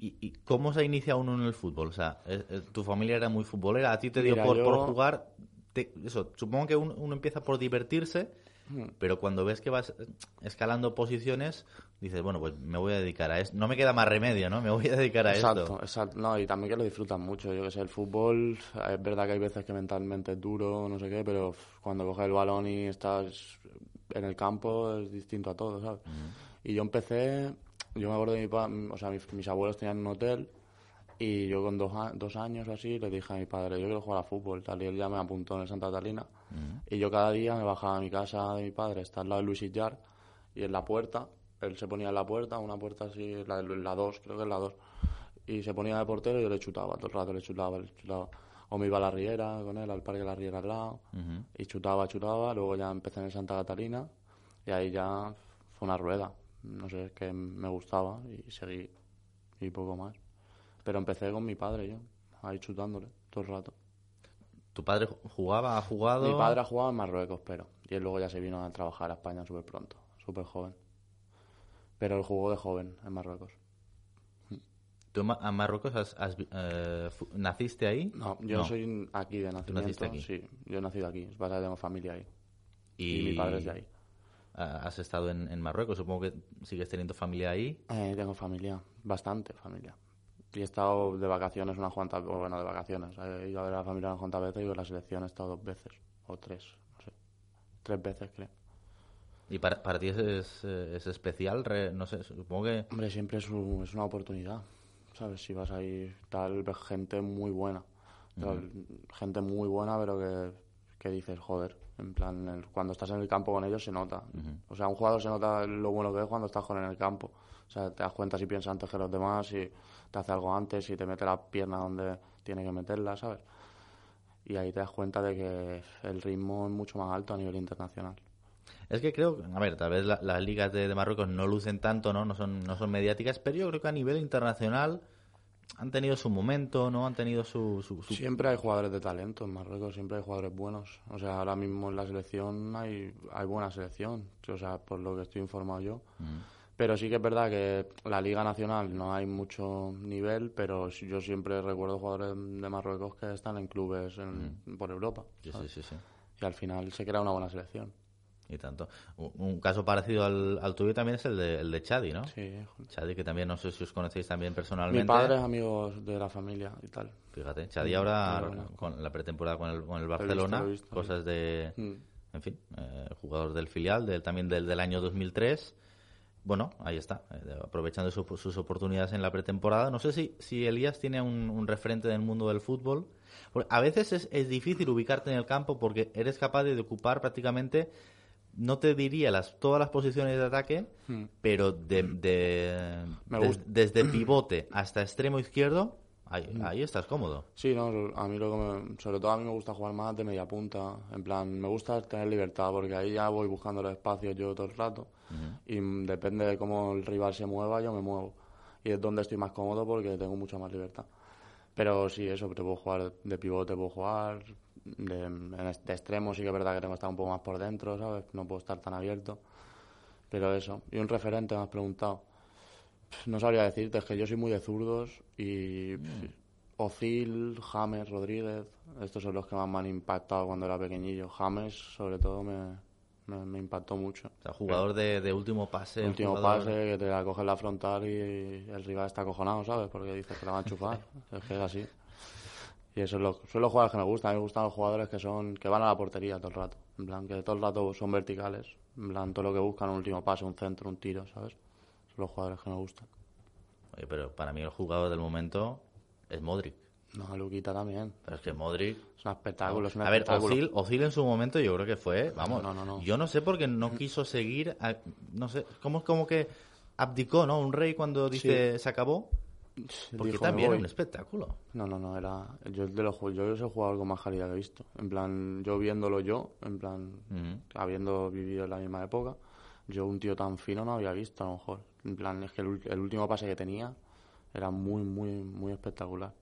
¿Y, y cómo se inicia uno en el fútbol? O sea, eh, eh, tu familia era muy futbolera, a ti te dio Mira, por, yo- por jugar. te- eso, supongo que uno, uno empieza por divertirse, Hmm. pero cuando ves que vas escalando posiciones, dices, bueno, pues me voy a dedicar a esto. No me queda más remedio, ¿no? Me voy a dedicar a Exacto, esto. exacto. No, y también que lo disfrutan mucho. Yo que sé, el fútbol, es verdad que hay veces que mentalmente es duro, no sé qué, pero cuando coges el balón y estás en el campo es distinto a todo, ¿sabes? Y yo empecé, yo me acuerdo de mi pa- o sea, mis, mis abuelos tenían un hotel y yo con dos, a- dos años o así le dije a mi padre, yo quiero jugar a fútbol, tal, y él ya me apuntó en el Santa Catalina. Y yo cada día me bajaba a mi casa de mi padre, está al lado de Luis Illar, y en la puerta, él se ponía en la puerta, una puerta así, la, la 2, creo que es la 2, y se ponía de portero y yo le chutaba, todo el rato le chutaba, le chutaba. O me iba a la Riera con él, al parque de la Riera al lado, Ujú. y chutaba, chutaba, luego ya empecé en el Santa Catalina, y ahí ya fue una rueda, no sé, es que me gustaba y seguí, y poco más. Pero empecé con mi padre yo, ahí chutándole todo el rato. ¿Tu padre jugaba, ha jugado? Mi padre ha jugado en Marruecos, pero. Y él luego ya se vino a trabajar a España súper pronto, súper joven. Pero él jugó de joven en Marruecos. ¿Tú en Marruecos has- has eh, naciste ahí? No, yo soy aquí de nacimiento. naciste aquí? Sí, yo he nacido aquí. Es que tengo familia ahí. Y, Y, mi padre es de ahí. ah, ¿Has estado en, en Marruecos? Supongo que sigues teniendo familia ahí. Eh, tengo familia, bastante familia. Y he estado de vacaciones unas cuantas, o bueno, de vacaciones. He ido a ver a la familia unas cuantas veces y con la selección he estado dos veces, o tres, no sé. Tres veces creo. ¿Y para, para ti es, es, es especial? Re- no sé, supongo que... Hombre, siempre es, un- es una oportunidad, ¿sabes? Si vas ahí, tal, ves gente muy buena. Tal, Gente muy buena, pero que, que dices, joder, en plan, el- cuando estás en el campo con ellos se nota. O sea, un jugador se nota lo bueno que es cuando estás con él en el campo. O sea, te das cuenta si piensa antes que los demás, si te hace algo antes, si te mete la pierna donde tiene que meterla, ¿sabes? Y ahí te das cuenta de que el ritmo es mucho más alto a nivel internacional. Es que creo, a ver, tal vez la- las ligas de, de Marruecos no lucen tanto, ¿no? No son, no son mediáticas, pero yo creo que a nivel internacional han tenido su momento, ¿no? Han tenido su... su, su- Siempre hay jugadores de talento en Marruecos, siempre hay jugadores buenos. O sea, ahora mismo en la selección hay, hay buena selección, o sea, por lo que estoy informado yo. Pero sí que es verdad que la Liga Nacional no hay mucho nivel, pero yo siempre recuerdo jugadores de Marruecos que están en clubes en- por Europa. Sí, sí, sí. Y al final se crea una buena selección. Y tanto. Un, un caso parecido al, al tuyo también es el de, el de Chadi, ¿no? Sí. Chadi, que también no sé si os conocéis también Mi personalmente. padre es amigo de la familia y tal. Fíjate, Chadi ahora bueno. con la pretemporada con el, con el Barcelona, lo he visto, cosas de, Mm. en fin, eh, jugador del filial, del, también del, del año 2003. Bueno, ahí está, eh, aprovechando su- sus oportunidades en la pretemporada. No sé si, si Elías tiene un, un referente del mundo del fútbol. Porque a veces es, es difícil ubicarte en el campo porque eres capaz de ocupar prácticamente, no te diría las, todas las posiciones de ataque, pero de, de- Hmm. Des- desde pivote hasta extremo izquierdo, ahí, Hmm. ahí estás cómodo. Sí, no, a mí lo que me- sobre todo a mí me gusta jugar más de media punta, en plan, me gusta tener libertad porque ahí ya voy buscando los espacios yo todo el rato Y depende de cómo el rival se mueva, yo me muevo. Y es donde estoy más cómodo porque tengo mucha más libertad. Pero sí, eso, te puedo jugar de pivote, puedo jugar. De, de extremo sí que es verdad que tengo que estar un poco más por dentro, ¿sabes? No puedo estar tan abierto. Pero eso. Y un referente me has preguntado. No sabría decirte, es que yo soy muy de zurdos y pff, Ozil, James, Rodríguez, estos son los que más me han impactado cuando era pequeñillo. James, sobre todo, me, me, me impactó mucho. O sea, jugador de, de último pase. Último jugador- pase, que te la coge en la frontal y el rival está acojonado, ¿sabes? Porque dices que la van a chupar. es que es así. Y eso es lo, son los jugadores que me gustan. A mí me gustan los jugadores que son que van a la portería todo el rato. En plan, que todo el rato son verticales. En plan, todo lo que buscan, un último pase, un centro, un tiro, ¿sabes? Son los jugadores que me gustan. Oye, pero para mí el jugador del momento es Modric. No, Luquita también. Pero es que Modric... Es un espectáculo, es un A ver, espectáculo. Ozil, Ozil en su momento yo creo que fue, vamos, No, no, no. yo no sé por qué no quiso seguir, a- no sé, como, como que abdicó, ¿no? Un rey cuando dice se acabó, porque Dijo, "Me también voy". era un espectáculo. No, no, no, era. Yo, de los, yo es el jugador con más calidad que he visto. En plan, yo viéndolo yo, en plan, Ujú. habiendo vivido en la misma época, yo un tío tan fino no había visto, a lo mejor. En plan, es que el, el último pase que tenía era muy, muy, muy espectacular.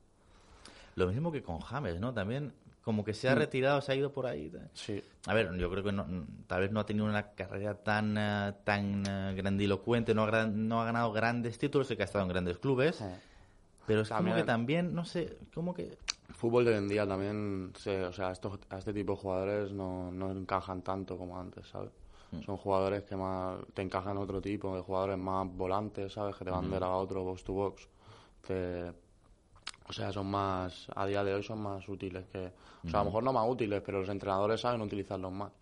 Lo mismo que con James, ¿no? También como que se ha retirado, se ha ido por ahí. Sí, A ver, yo creo que no- tal vez no ha tenido una carrera tan eh, tan eh, grandilocuente, no ha, gran- no ha ganado grandes títulos, sí que ha estado en grandes clubes, pero es como También- que también, no sé, como que... el fútbol de hoy en día también, se, o sea, estos, a este tipo de jugadores no, no encajan tanto como antes, ¿sabes? Son jugadores que más te encajan otro tipo, de jugadores más volantes, ¿sabes? Que te van de lado a otro, box to box. Te- o sea, son más, a día de hoy son más útiles que, o sea, a lo mejor no más útiles, pero los entrenadores saben utilizarlos más,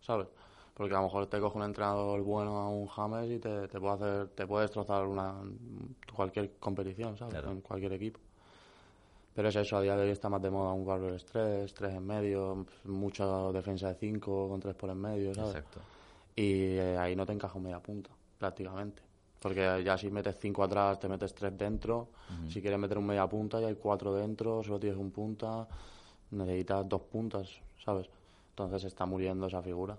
¿sabes? Porque a lo mejor te coge un entrenador bueno a un James y te, te puede hacer, te puede destrozar una, cualquier competición, ¿sabes? Claro. En cualquier equipo. Pero es eso, a día de hoy está más de moda un jugador de tres, tres en medio, mucha defensa de cinco con tres por en medio, ¿sabes? Exacto. Y eh, ahí no te encaja un media punta, prácticamente. Porque ya si metes cinco atrás, te metes tres dentro. Si quieres meter un media punta, ya hay cuatro dentro, solo tienes un punta. Necesitas dos puntas, ¿sabes? Entonces está muriendo esa figura.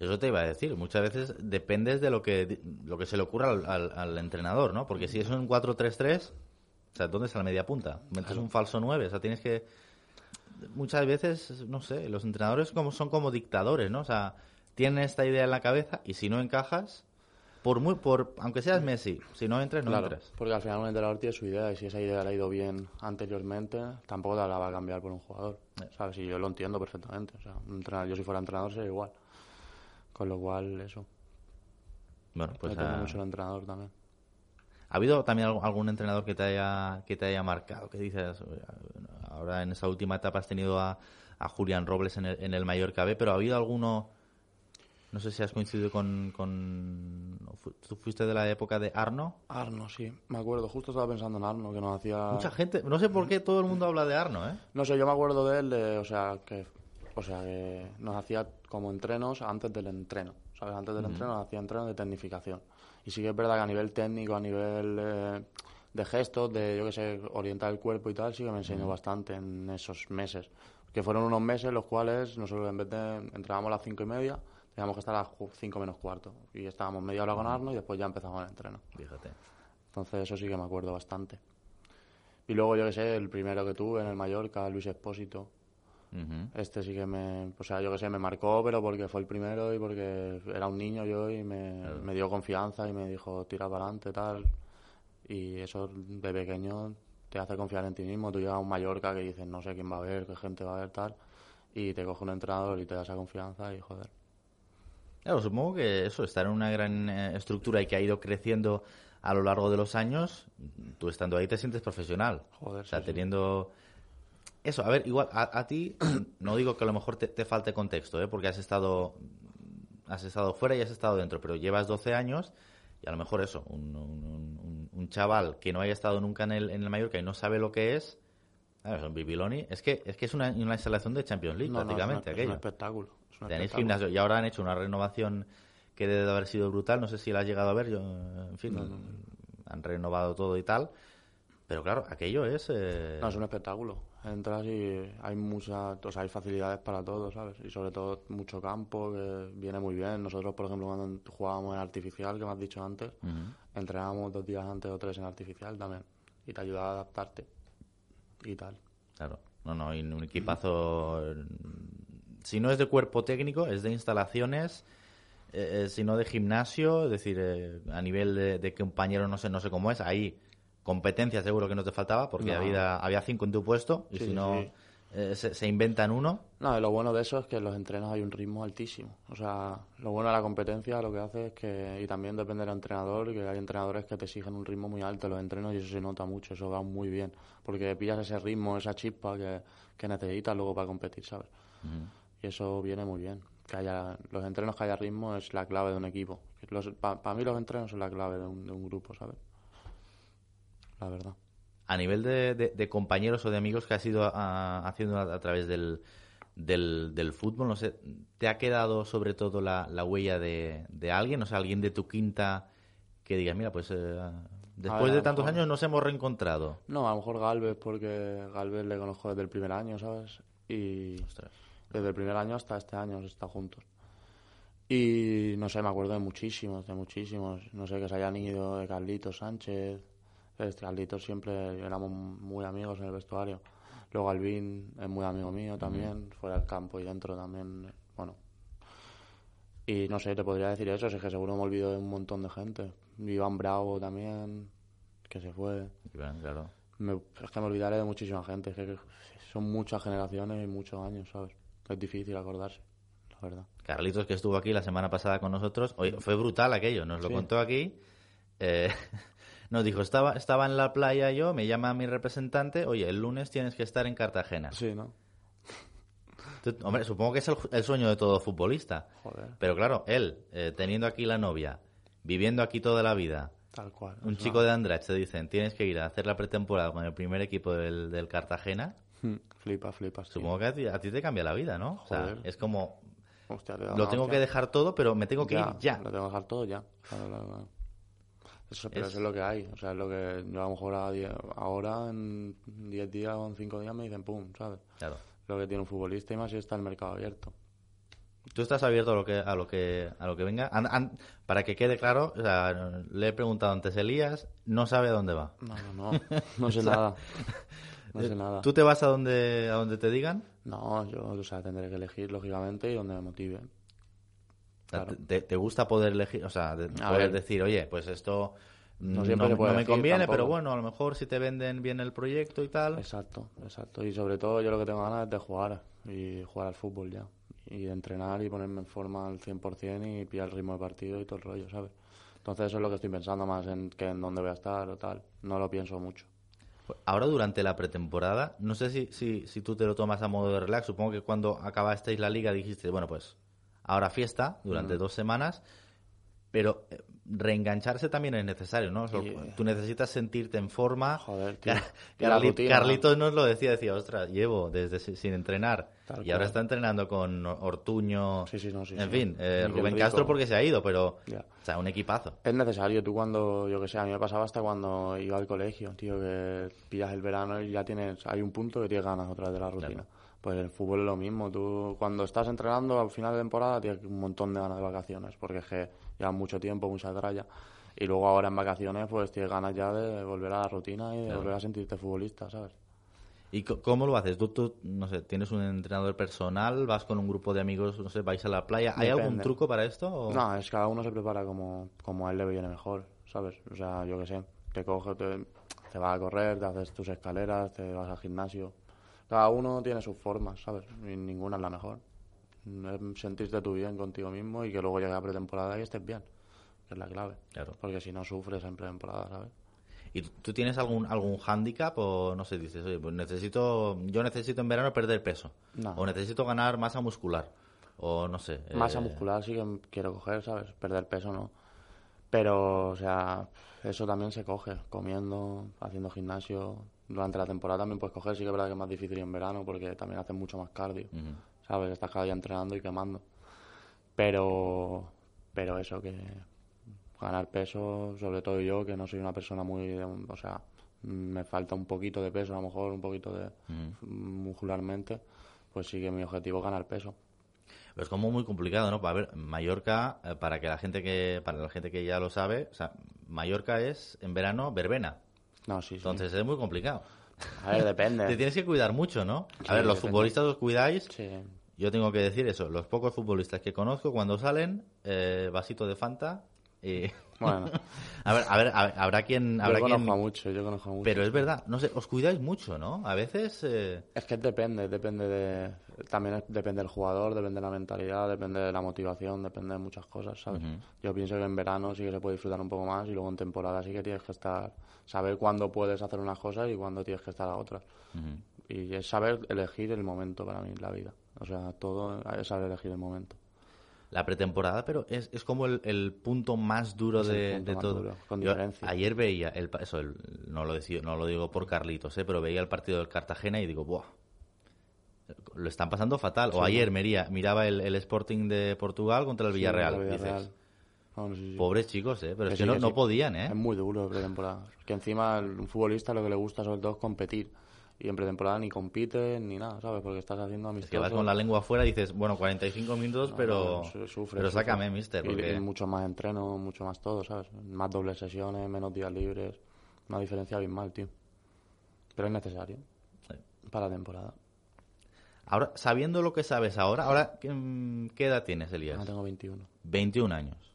Eso te iba a decir, muchas veces dependes de lo que, lo que se le ocurra al, al- al entrenador, ¿no? Porque si es un 4-3-3, o sea, ¿dónde está la media punta? Metes un falso 9, o sea, tienes que... Muchas veces, no sé, los entrenadores como son como dictadores, ¿no? O sea, tienen esta idea en la cabeza y si no encajas, por muy, por, aunque seas Messi, si no entras, no claro, entras. porque al final un entrenador tiene su idea y si esa idea le ha ido bien anteriormente, tampoco te la va a cambiar por un jugador. ¿Sabes? Y yo lo entiendo perfectamente. O sea, yo si fuera entrenador sería igual. Con lo cual, eso. Bueno, pues Depende ah, mucho del entrenador también. ¿Ha habido también algún- entrenador que te haya, que te haya marcado? Que dices, "Oye, ahora en esa última etapa has tenido a, a Julián Robles en el, en el Mallorca B, pero ¿ha habido alguno, no sé si has coincidido con, con tú fuiste de la época de Arno? Arno, sí. Me acuerdo, justo estaba pensando en Arno, que nos hacía... Mucha gente, no sé por qué todo el mundo habla de Arno, ¿eh? No sé, yo me acuerdo de él, de, o sea, que, o sea, que nos hacía como entrenos antes del entreno, ¿sabes? Antes del entreno nos hacía entrenos de tecnificación. Y sí que es verdad que a nivel técnico, a nivel eh, de gestos, de, yo que sé, orientar el cuerpo y tal, sí que me enseñó bastante en esos meses. Que fueron unos meses los cuales nosotros en vez de entrábamos a las cinco y media, teníamos que estar a las ju- cinco menos cuarto. Y estábamos media hora con Arno y después ya empezamos el entreno. Fíjate. Entonces eso sí que me acuerdo bastante. Y luego, yo que sé, el primero que tuve en el Mallorca, Luis Espósito. Este sí que me, o sea, yo que sé, me marcó, pero porque fue el primero y porque era un niño yo y me, me dio confianza y me dijo, tira para adelante, tal. Y eso de pequeño te hace confiar en ti mismo. Tú llegas a un Mallorca que dices, no sé quién va a ver, qué gente va a ver, tal. Y te coge un entrenador y te da esa confianza y joder. Claro, supongo que eso, estar en una gran eh, estructura y que ha ido creciendo a lo largo de los años, tú estando ahí te sientes profesional. Joder, O sea, sí, teniendo... Eso, a ver, igual, a, a ti, no digo que a lo mejor te, te falte contexto, ¿eh? porque has estado, has estado fuera y has estado dentro, pero llevas 12 años y a lo mejor eso, un, un- un- un chaval que no haya estado nunca en el, en el Mallorca y no sabe lo que es, claro, es un Bibiloni, es que es, que es una, una instalación de Champions League No, no, es, prácticamente, una- es un aquello. espectáculo. Tenéis gimnasio y ahora han hecho una renovación que debe de haber sido brutal. No sé si la has llegado a ver. Yo, en fin, han renovado todo y tal. Pero claro, aquello es... eh, No, es un espectáculo. Entras y hay muchas, o sea, hay facilidades para todo, ¿sabes? Y sobre todo mucho campo, que viene muy bien. Nosotros, por ejemplo, cuando jugábamos en artificial, que me has dicho antes, entrenábamos dos días antes o tres en artificial también. Y te ayuda a adaptarte. Y tal. Claro. No, no, y un equipazo... Si no es de cuerpo técnico, es de instalaciones... eh, eh, si no de gimnasio, es decir, eh, a nivel de, de compañero no sé, no sé cómo es, ahí competencia seguro que no te faltaba, porque No. había, había cinco en tu puesto, y Sí, si no, sí. eh, se, se inventan uno. No, y lo bueno de eso es que en los entrenos hay un ritmo altísimo. O sea, lo bueno de la competencia lo que hace es que, y también depende del entrenador, que hay entrenadores que te exigen un ritmo muy alto en los entrenos y eso se nota mucho, eso va muy bien. Porque pillas ese ritmo, esa chispa que, que necesitas luego para competir, ¿sabes? Y eso viene muy bien. Que haya, los entrenos que haya ritmo es la clave de un equipo. Para mí los entrenos son la clave de un, de un grupo, ¿sabes? La verdad. A nivel de, de- de compañeros o de amigos que has ido a- haciendo a, a través del, del, del fútbol, no sé, ¿te ha quedado sobre todo la, la huella de, de alguien? O sea, alguien de tu quinta que digas, mira, pues eh, después ver, de tantos mejor- años nos hemos reencontrado. No, a lo mejor Galvez, porque Galvez le conozco desde el primer año, ¿sabes? Y Ostras. Desde el primer año hasta este año estado juntos. Y no sé, me acuerdo de muchísimos, de muchísimos. No sé, que se hayan ido de Carlitos Sánchez. Este, Carlitos siempre éramos muy amigos en el vestuario. Luego Alvin es muy amigo mío también, fuera del campo y dentro también. Bueno. Y no sé, te podría decir eso, es que seguro me olvido de un montón de gente. Iván Bravo también, que se fue. Iván, Claro. Me- es que me olvidaré de muchísima gente, es que son muchas generaciones y muchos años, ¿sabes? Es difícil acordarse, la verdad. Carlitos, que estuvo aquí la semana pasada con nosotros, oye, fue brutal aquello, nos lo Sí. contó aquí. eh, nos dijo, estaba, estaba en la playa yo, me llama mi representante, oye, el lunes tienes que estar en Cartagena. Sí, ¿no? Tú- hombre, supongo que es el, el sueño de todo futbolista. Joder, Pero claro, él, eh, teniendo aquí la novia, viviendo aquí toda la vida, tal cual. un chico de Andrach te dicen, tienes que ir a hacer la pretemporada con el primer equipo del, del Cartagena, Flipa, flipa. sí. supongo que a ti, a ti te cambia la vida, ¿no? O sea, Joder. es como, Hostia, te lo tengo hostia. que dejar todo, pero me tengo que ir ya. Lo tengo que dejar todo ya. Claro, claro, claro. Eso, pero Es- eso es lo que hay. O sea, es lo que yo a lo mejor a die- ahora en 10 días o en 5 días me dicen pum, ¿sabes? Claro. Lo que tiene un futbolista y más si está el mercado abierto. Tú estás abierto a lo que a lo que a lo que venga. An- an- para que quede claro, o sea, le he preguntado antes Elías, no sabe a dónde va. No, no, no. No sé nada. No sé nada. ¿Tú te vas a donde a donde te digan? No, yo o sea, tendré que elegir, lógicamente, y donde me motive. Claro. te, te gusta poder elegir, o sea, de- poder ver. decir, oye, pues esto No no, siempre no me conviene, tampoco. pero bueno, a lo mejor si te venden bien el proyecto y tal. Exacto, exacto. Y sobre todo yo lo que tengo ganas es de jugar y jugar al fútbol ya. Y de entrenar y ponerme en forma al 100% y pillar el ritmo de partido y todo el rollo, ¿sabes? Entonces eso es lo que estoy pensando más en que en dónde voy a estar o tal. No lo pienso mucho. Ahora durante la pretemporada, no sé si, si, si tú te lo tomas a modo de relax, supongo que cuando acabasteis la liga dijiste, bueno, pues ahora fiesta durante dos semanas, pero eh, reengancharse también es necesario, ¿no? O sea, Tú necesitas sentirte en forma. Joder, tío. Car- Carli- rutina. Carlitos nos lo decía, decía, ostras, llevo desde si- sin entrenar Tal y ahora está entrenando con Ortuño, Sí, sí, no, sí, en fin, eh, Rubén Rico. Castro porque se ha ido, pero, o sea, un equipazo. Es necesario, tú cuando, yo que sé, a mí me pasaba hasta cuando iba al colegio, tío, que pillas el verano y ya tienes, hay un punto que tienes ganas otra vez de la rutina. Pues el fútbol es lo mismo, tú cuando estás entrenando al final de temporada tienes un montón de ganas de vacaciones, porque es que llevas mucho tiempo, mucha tralla, y luego ahora en vacaciones pues tienes ganas ya de volver a la rutina y de Claro. volver a sentirte futbolista, ¿sabes? ¿Y cómo lo haces? ¿Tú, tú, no sé, tienes un entrenador personal? ¿Vas con un grupo de amigos, no sé, vais a la playa? ¿Hay algún truco para esto? o- No, es cada uno se prepara como, como a él le viene mejor, ¿sabes? O sea, yo qué sé, te coges, te, te vas a correr, te haces tus escaleras, te vas al gimnasio. Cada uno tiene sus formas, ¿sabes? Y ninguna es la mejor. Sentirte tú bien contigo mismo y que luego llegue a pretemporada y estés bien, que es la clave. Claro. Porque si no sufres en pretemporada, ¿sabes? ¿Y tú- tú tienes algún algún hándicap o no sé, dices, oye, pues necesito, yo necesito en verano perder peso? No. ¿O necesito ganar masa muscular? O no sé. Masa eh, muscular sí que quiero coger, ¿sabes? Perder peso no. Pero, o sea, eso también se coge, comiendo, haciendo gimnasio. Durante la temporada también puedes coger, sí que es verdad que es más difícil en verano porque también haces mucho más cardio. ¿sabes? Estás cada día entrenando y quemando. Pero, pero eso, que ganar peso, sobre todo yo, que no soy una persona muy, de o sea, me falta un poquito de peso, a lo mejor un poquito de muscularmente, pues sí que mi objetivo es ganar peso. Pero es como muy complicado, ¿no? Para ver, Mallorca, eh, para que la gente que, para la gente que ya lo sabe, o sea, Mallorca es en verano verbena. No, sí, sí. Entonces es muy complicado. a ver, depende. Te tienes que cuidar mucho, ¿no? Sí, a ver, los depende. futbolistas os cuidáis. Sí. Yo tengo que decir eso. Los pocos futbolistas que conozco, cuando salen, eh, vasito de Fanta y... Bueno, a ver, a ver, a- habrá quien... Habrá yo conozco quien... a mucho, yo conozco mucho. Pero es verdad, no sé, os cuidáis mucho, ¿no? A veces... eh, Es que depende, depende de... También es- depende del jugador, depende de la mentalidad, depende de la motivación, depende de muchas cosas, ¿sabes? Yo pienso que en verano sí que se puede disfrutar un poco más y luego en temporada sí que tienes que estar... Saber cuándo puedes hacer unas cosas y cuándo tienes que estar a otras. Y es saber elegir el momento para mí la vida. O sea, todo es saber elegir el momento. La pretemporada, pero es, es como el, el punto más duro Es de, de más todo. duro, con Yo diferencia. ayer veía, el, eso el- no, lo decido- no lo digo por Carlitos, ¿eh? pero veía el partido del Cartagena y digo, ¡buah! Lo están pasando fatal. o ayer miría- miraba el, el Sporting de Portugal contra el Villarreal. Sí, Dices, sí. pobres chicos, ¿eh? pero es que no, podían, ¿eh? Es muy duro de pretemporada. Que encima un futbolista lo que le gusta sobre todo es competir. Y en pretemporada ni compite ni nada, ¿sabes? Porque estás haciendo Es amistosos. que vas con la lengua afuera y dices, bueno, 45 minutos, pero, su- sufre, pero sufre. sácame, mister. Y- Porque... Y, mucho más entreno, mucho más todo, ¿sabes? Más dobles sesiones, menos días libres. Una diferencia abismal, tío. Pero es necesario Sí. para la temporada. Ahora, sabiendo lo que sabes ahora, ahora ¿qué, mm, ¿qué edad tienes, Elías? Tengo 21. 21 años.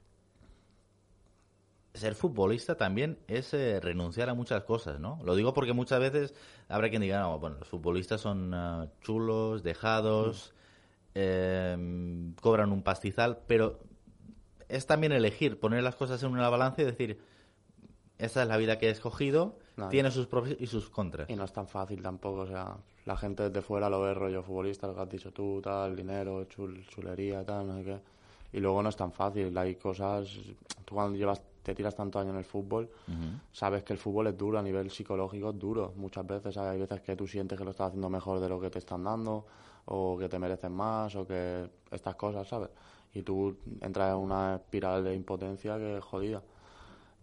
Ser futbolista también es eh, renunciar a muchas cosas, ¿no? Lo digo porque muchas veces habrá quien diga, no, bueno, los futbolistas son ah, chulos, dejados, eh, cobran un pastizal, pero es también elegir, poner las cosas en una balanza y decir, esta es la vida que he escogido, No, tiene sus pros y sus contras. Y no es tan fácil tampoco, o sea, la gente desde fuera lo ve rollo futbolista, lo que has dicho tú, tal, dinero, chul, chulería, tal, no sé qué. Y luego no es tan fácil, hay cosas, tú cuando llevas, te tiras tanto años en el fútbol, sabes que el fútbol es duro, a nivel psicológico es duro, muchas veces, ¿sabes? hay veces que tú sientes que lo estás haciendo mejor de lo que te están dando, o que te mereces más, o que estas cosas, ¿sabes? Y tú entras en una espiral de impotencia que es jodida.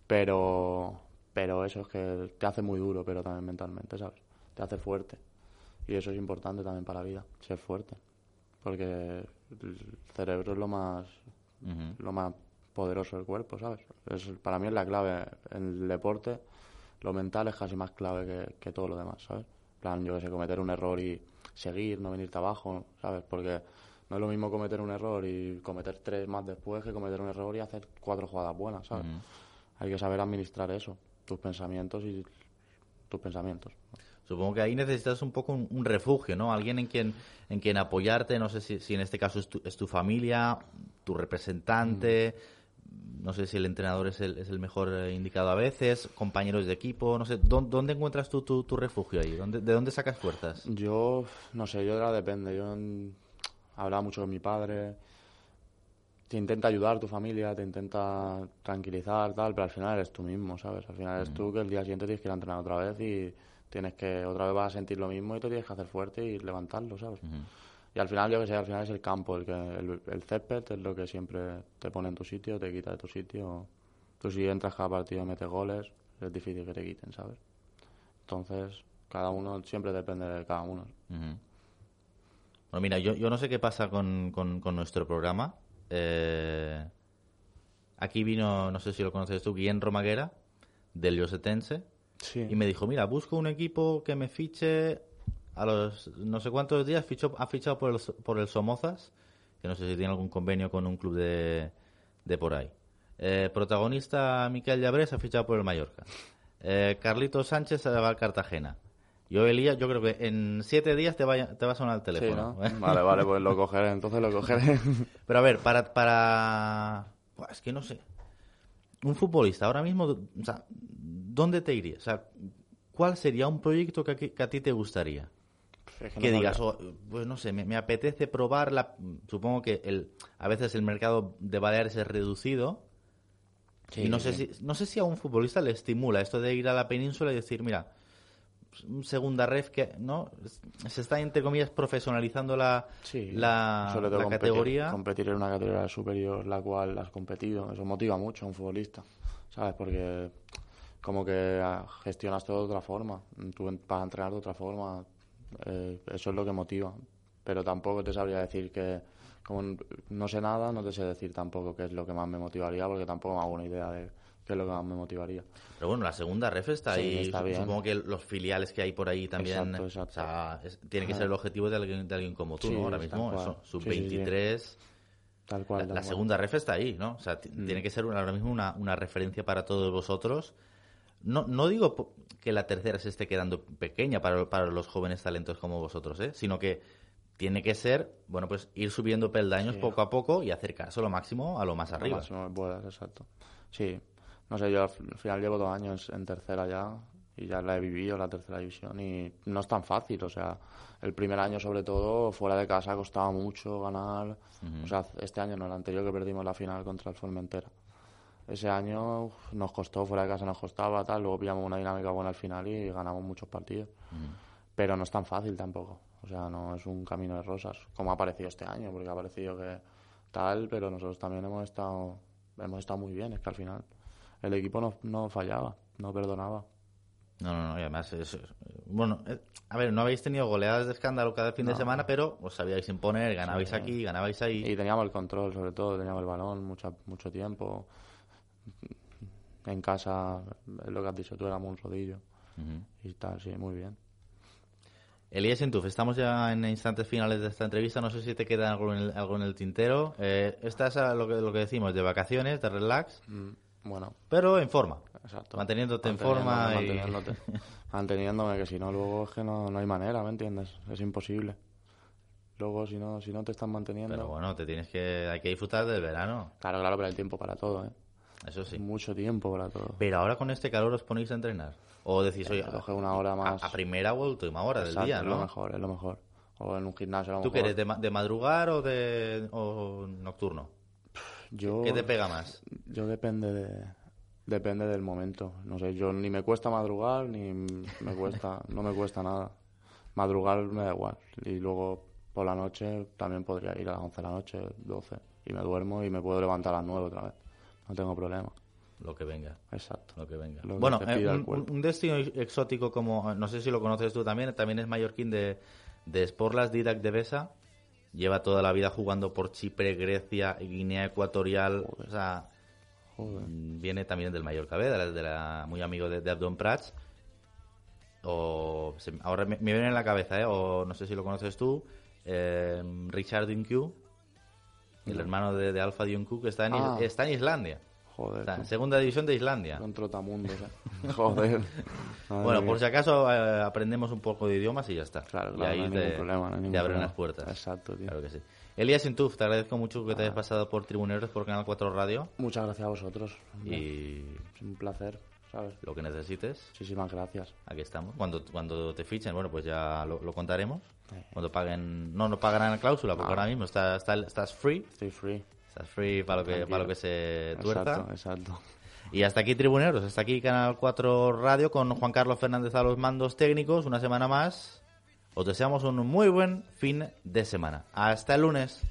Pero, pero eso es que te hace muy duro, pero también mentalmente, ¿sabes? Te hace fuerte. Y eso es importante también para la vida, ser fuerte. Porque el cerebro es lo más, lo más poderoso del cuerpo, ¿sabes? Es, para mí es la clave. En el deporte, lo mental es casi más clave que, que todo lo demás, ¿sabes? En plan, yo que sé, cometer un error y seguir, no venirte abajo, ¿sabes? Porque no es lo mismo cometer un error y cometer tres más después que cometer un error y hacer cuatro jugadas buenas, ¿sabes? Hay que saber administrar eso, tus pensamientos y tus pensamientos. Supongo que ahí necesitas un poco un, un refugio, ¿no? Alguien en quien, en quien apoyarte, no sé si, si en este caso es tu, es tu familia, tu representante, no sé si el entrenador es el, es el mejor eh, indicado a veces, compañeros de equipo, no sé, ¿dó- ¿dónde, encuentras tú tu, tu refugio ahí? ¿Dónde, ¿De dónde sacas fuerzas? Yo, no sé, yo la depende. Yo mm, hablaba mucho con mi padre. Te intenta ayudar tu familia, te intenta tranquilizar, tal, pero al final eres tú mismo, ¿sabes? Al final eres tú que el día siguiente tienes que ir a entrenar otra vez y tienes que, otra vez vas a sentir lo mismo y te tienes que hacer fuerte y levantarlo, ¿sabes? Y al final, yo que sé, al final es el campo, el, que, el, el césped es lo que siempre te pone en tu sitio, te quita de tu sitio. Tú si entras cada partido y metes goles, es difícil que te quiten, ¿sabes? Entonces, cada uno siempre depende de cada uno. Ujú. Bueno, mira, yo, yo no sé qué pasa con, con- con nuestro programa. Eh, aquí vino, no sé si lo conoces tú, Guillén Romaguera, del Llosetense. Sí. y me dijo, mira, busco un equipo que me fiche a los no sé cuántos días, fichó, ha fichado por el, por el Somozas, que no sé si tiene algún convenio con un club de, de por ahí. Eh, protagonista Miquel Llabrés ha fichado por el Mallorca. Eh, Carlito Sánchez va al Cartagena. Yo, Elías, yo creo que en siete días te, vaya, te va a sonar el Sí, teléfono. ¿no? Vale, vale, pues lo cogeré, entonces lo cogeré. Pero a ver, para... para... Buah, es que no sé. Un futbolista ahora mismo, o sea, ¿dónde te irías? O sea, ¿cuál sería un proyecto que, a que a ti te gustaría? Es no que sabría. digas, oh, pues no sé, me, me apetece probar la... Supongo que el, a veces el mercado de Baleares es reducido Sí, y no sé, sí. si, no sé si a un futbolista le estimula esto de ir a la península y decir, mira, un segunda ref que, ¿no? Se está, entre comillas, profesionalizando la, Sí, la, la competir- categoría. Competir en una categoría superior, la cual has competido, eso motiva mucho a un futbolista, ¿sabes? Porque como que ah, gestionas todo de otra forma. Tú vas a entrenar de otra forma. Eh, eso es lo que motiva. Pero tampoco te sabría decir que, como no sé nada, no te sé decir tampoco qué es lo que más me motivaría, porque tampoco me hago una idea de qué es lo que más me motivaría. Pero bueno, la segunda ref está Sí, ahí. está bien. Supongo que los filiales que hay por ahí también. Exacto, exacto. O sea, es- tiene que ser el objetivo de alguien, de alguien como tú, Sí, ¿no? Ahora mismo, cual. eso, Sí, sí, sí. sub-23. Tal cual. La, tal la cual. segunda ref está ahí, ¿no? O sea, Mm. tiene que ser una- ahora mismo una, una referencia para todos vosotros. No, no digo que la tercera se esté quedando pequeña para, para los jóvenes talentos como vosotros, ¿eh? Sino que tiene que ser, bueno, pues ir subiendo peldaños Sí. poco a poco y acercarse lo máximo a lo más Lo arriba. máximo que puedas, exacto. Sí, no sé, yo al final llevo dos años en tercera ya y ya la he vivido, la tercera división, y no es tan fácil, o sea, el primer año sobre todo fuera de casa costaba mucho ganar, o sea, este año no, el anterior que perdimos la final contra el Formentera. Ese año uf, nos costó, fuera de casa nos costaba, tal, luego pillamos una dinámica buena al final y ganamos muchos partidos. Pero no es tan fácil tampoco, o sea, no es un camino de rosas, como ha aparecido este año, porque ha parecido que tal, pero nosotros también hemos estado, hemos estado muy bien, es que al final el equipo no, no fallaba, no perdonaba. No, no, no, y además es... Bueno, eh, a ver, no habéis tenido goleadas de escándalo cada fin de semana, pero os sabíais imponer, ganabais Sí. aquí, ganabais ahí. Y teníamos el control, sobre todo, teníamos el balón mucha, mucho tiempo. En casa, lo que has dicho tú, éramos un rodillo. Y tal, sí, muy bien. Elías Intuf, estamos ya en instantes finales de esta entrevista. No sé si te queda algo en el, algo en el tintero. Eh, estás a lo que, lo que decimos, de vacaciones, de relax, Mm, Bueno, pero en forma. exacto. Manteniéndote en forma y- Manteniéndote, manteniéndome, que si no, luego es que no, no hay manera, ¿me entiendes? Es imposible. Luego, si no, si no te están manteniendo... Pero bueno, te tienes que, hay que disfrutar del verano. Claro, claro, pero hay tiempo para todo, ¿eh? Eso sí. Mucho tiempo para todo. Pero ahora con este calor os ponéis a entrenar. O decís, oye, Coge una hora a, más. a primera o última hora del día, es lo ¿no? mejor, es lo mejor. O en un gimnasio a lo ¿Tú qué mejor. eres, de, ma- de madrugar o de o nocturno? Yo, ¿Qué te pega más? yo depende de, depende del momento. No sé, yo ni me cuesta madrugar ni me cuesta, no me cuesta nada. Madrugar me da igual. Y luego por la noche también podría ir a las 11 de la noche, 12. Y me duermo y me puedo levantar a las 9 otra vez. No tengo problema. Lo que venga. Exacto. Lo que venga. Lo que bueno, eh, un, destino exótico como, no sé si lo conoces tú también, también es mallorquín de, de Sporlas Didac de Besa. Lleva toda la vida jugando por Chipre, Grecia, Guinea Ecuatorial. O sea, Joder. mm, viene también del Mallorca B, de la, de la- muy amigo de, de Abdon Prats. O, ahora me, me viene en la cabeza, ¿eh? o no sé si lo conoces tú, eh, Richard Dunque, el hermano de, de Alfa que está en, Ah. está en Islandia. Joder. Está en segunda división de Islandia. Son trotamundos, ¿eh? Joder. Bueno, por si acaso eh, aprendemos un poco de idiomas y ya está. Claro, y claro, ahí no hay te, ningún problema, no hay te ningún abren problema. las puertas. Exacto, tío. Claro que sí. Elías Intuf, te agradezco mucho que te hayas pasado por Tribuneros, por Canal 4 Radio Muchas gracias a vosotros. y Es un placer, ¿sabes? lo que necesites, Muchísimas gracias. aquí estamos. Cuando, cuando te fichen, bueno, pues ya lo, lo contaremos. Cuando paguen, no, no pagarán la cláusula, porque Ah. ahora mismo está, está- estás free, Estoy free. estás free para lo que, Tranquilo. para lo que se tuerza. Exacto, exacto. Y hasta aquí Tribuneros, hasta aquí Canal 4 Radio con Juan Carlos Fernández a los mandos técnicos, una semana más. Os deseamos un muy buen fin de semana. Hasta el lunes.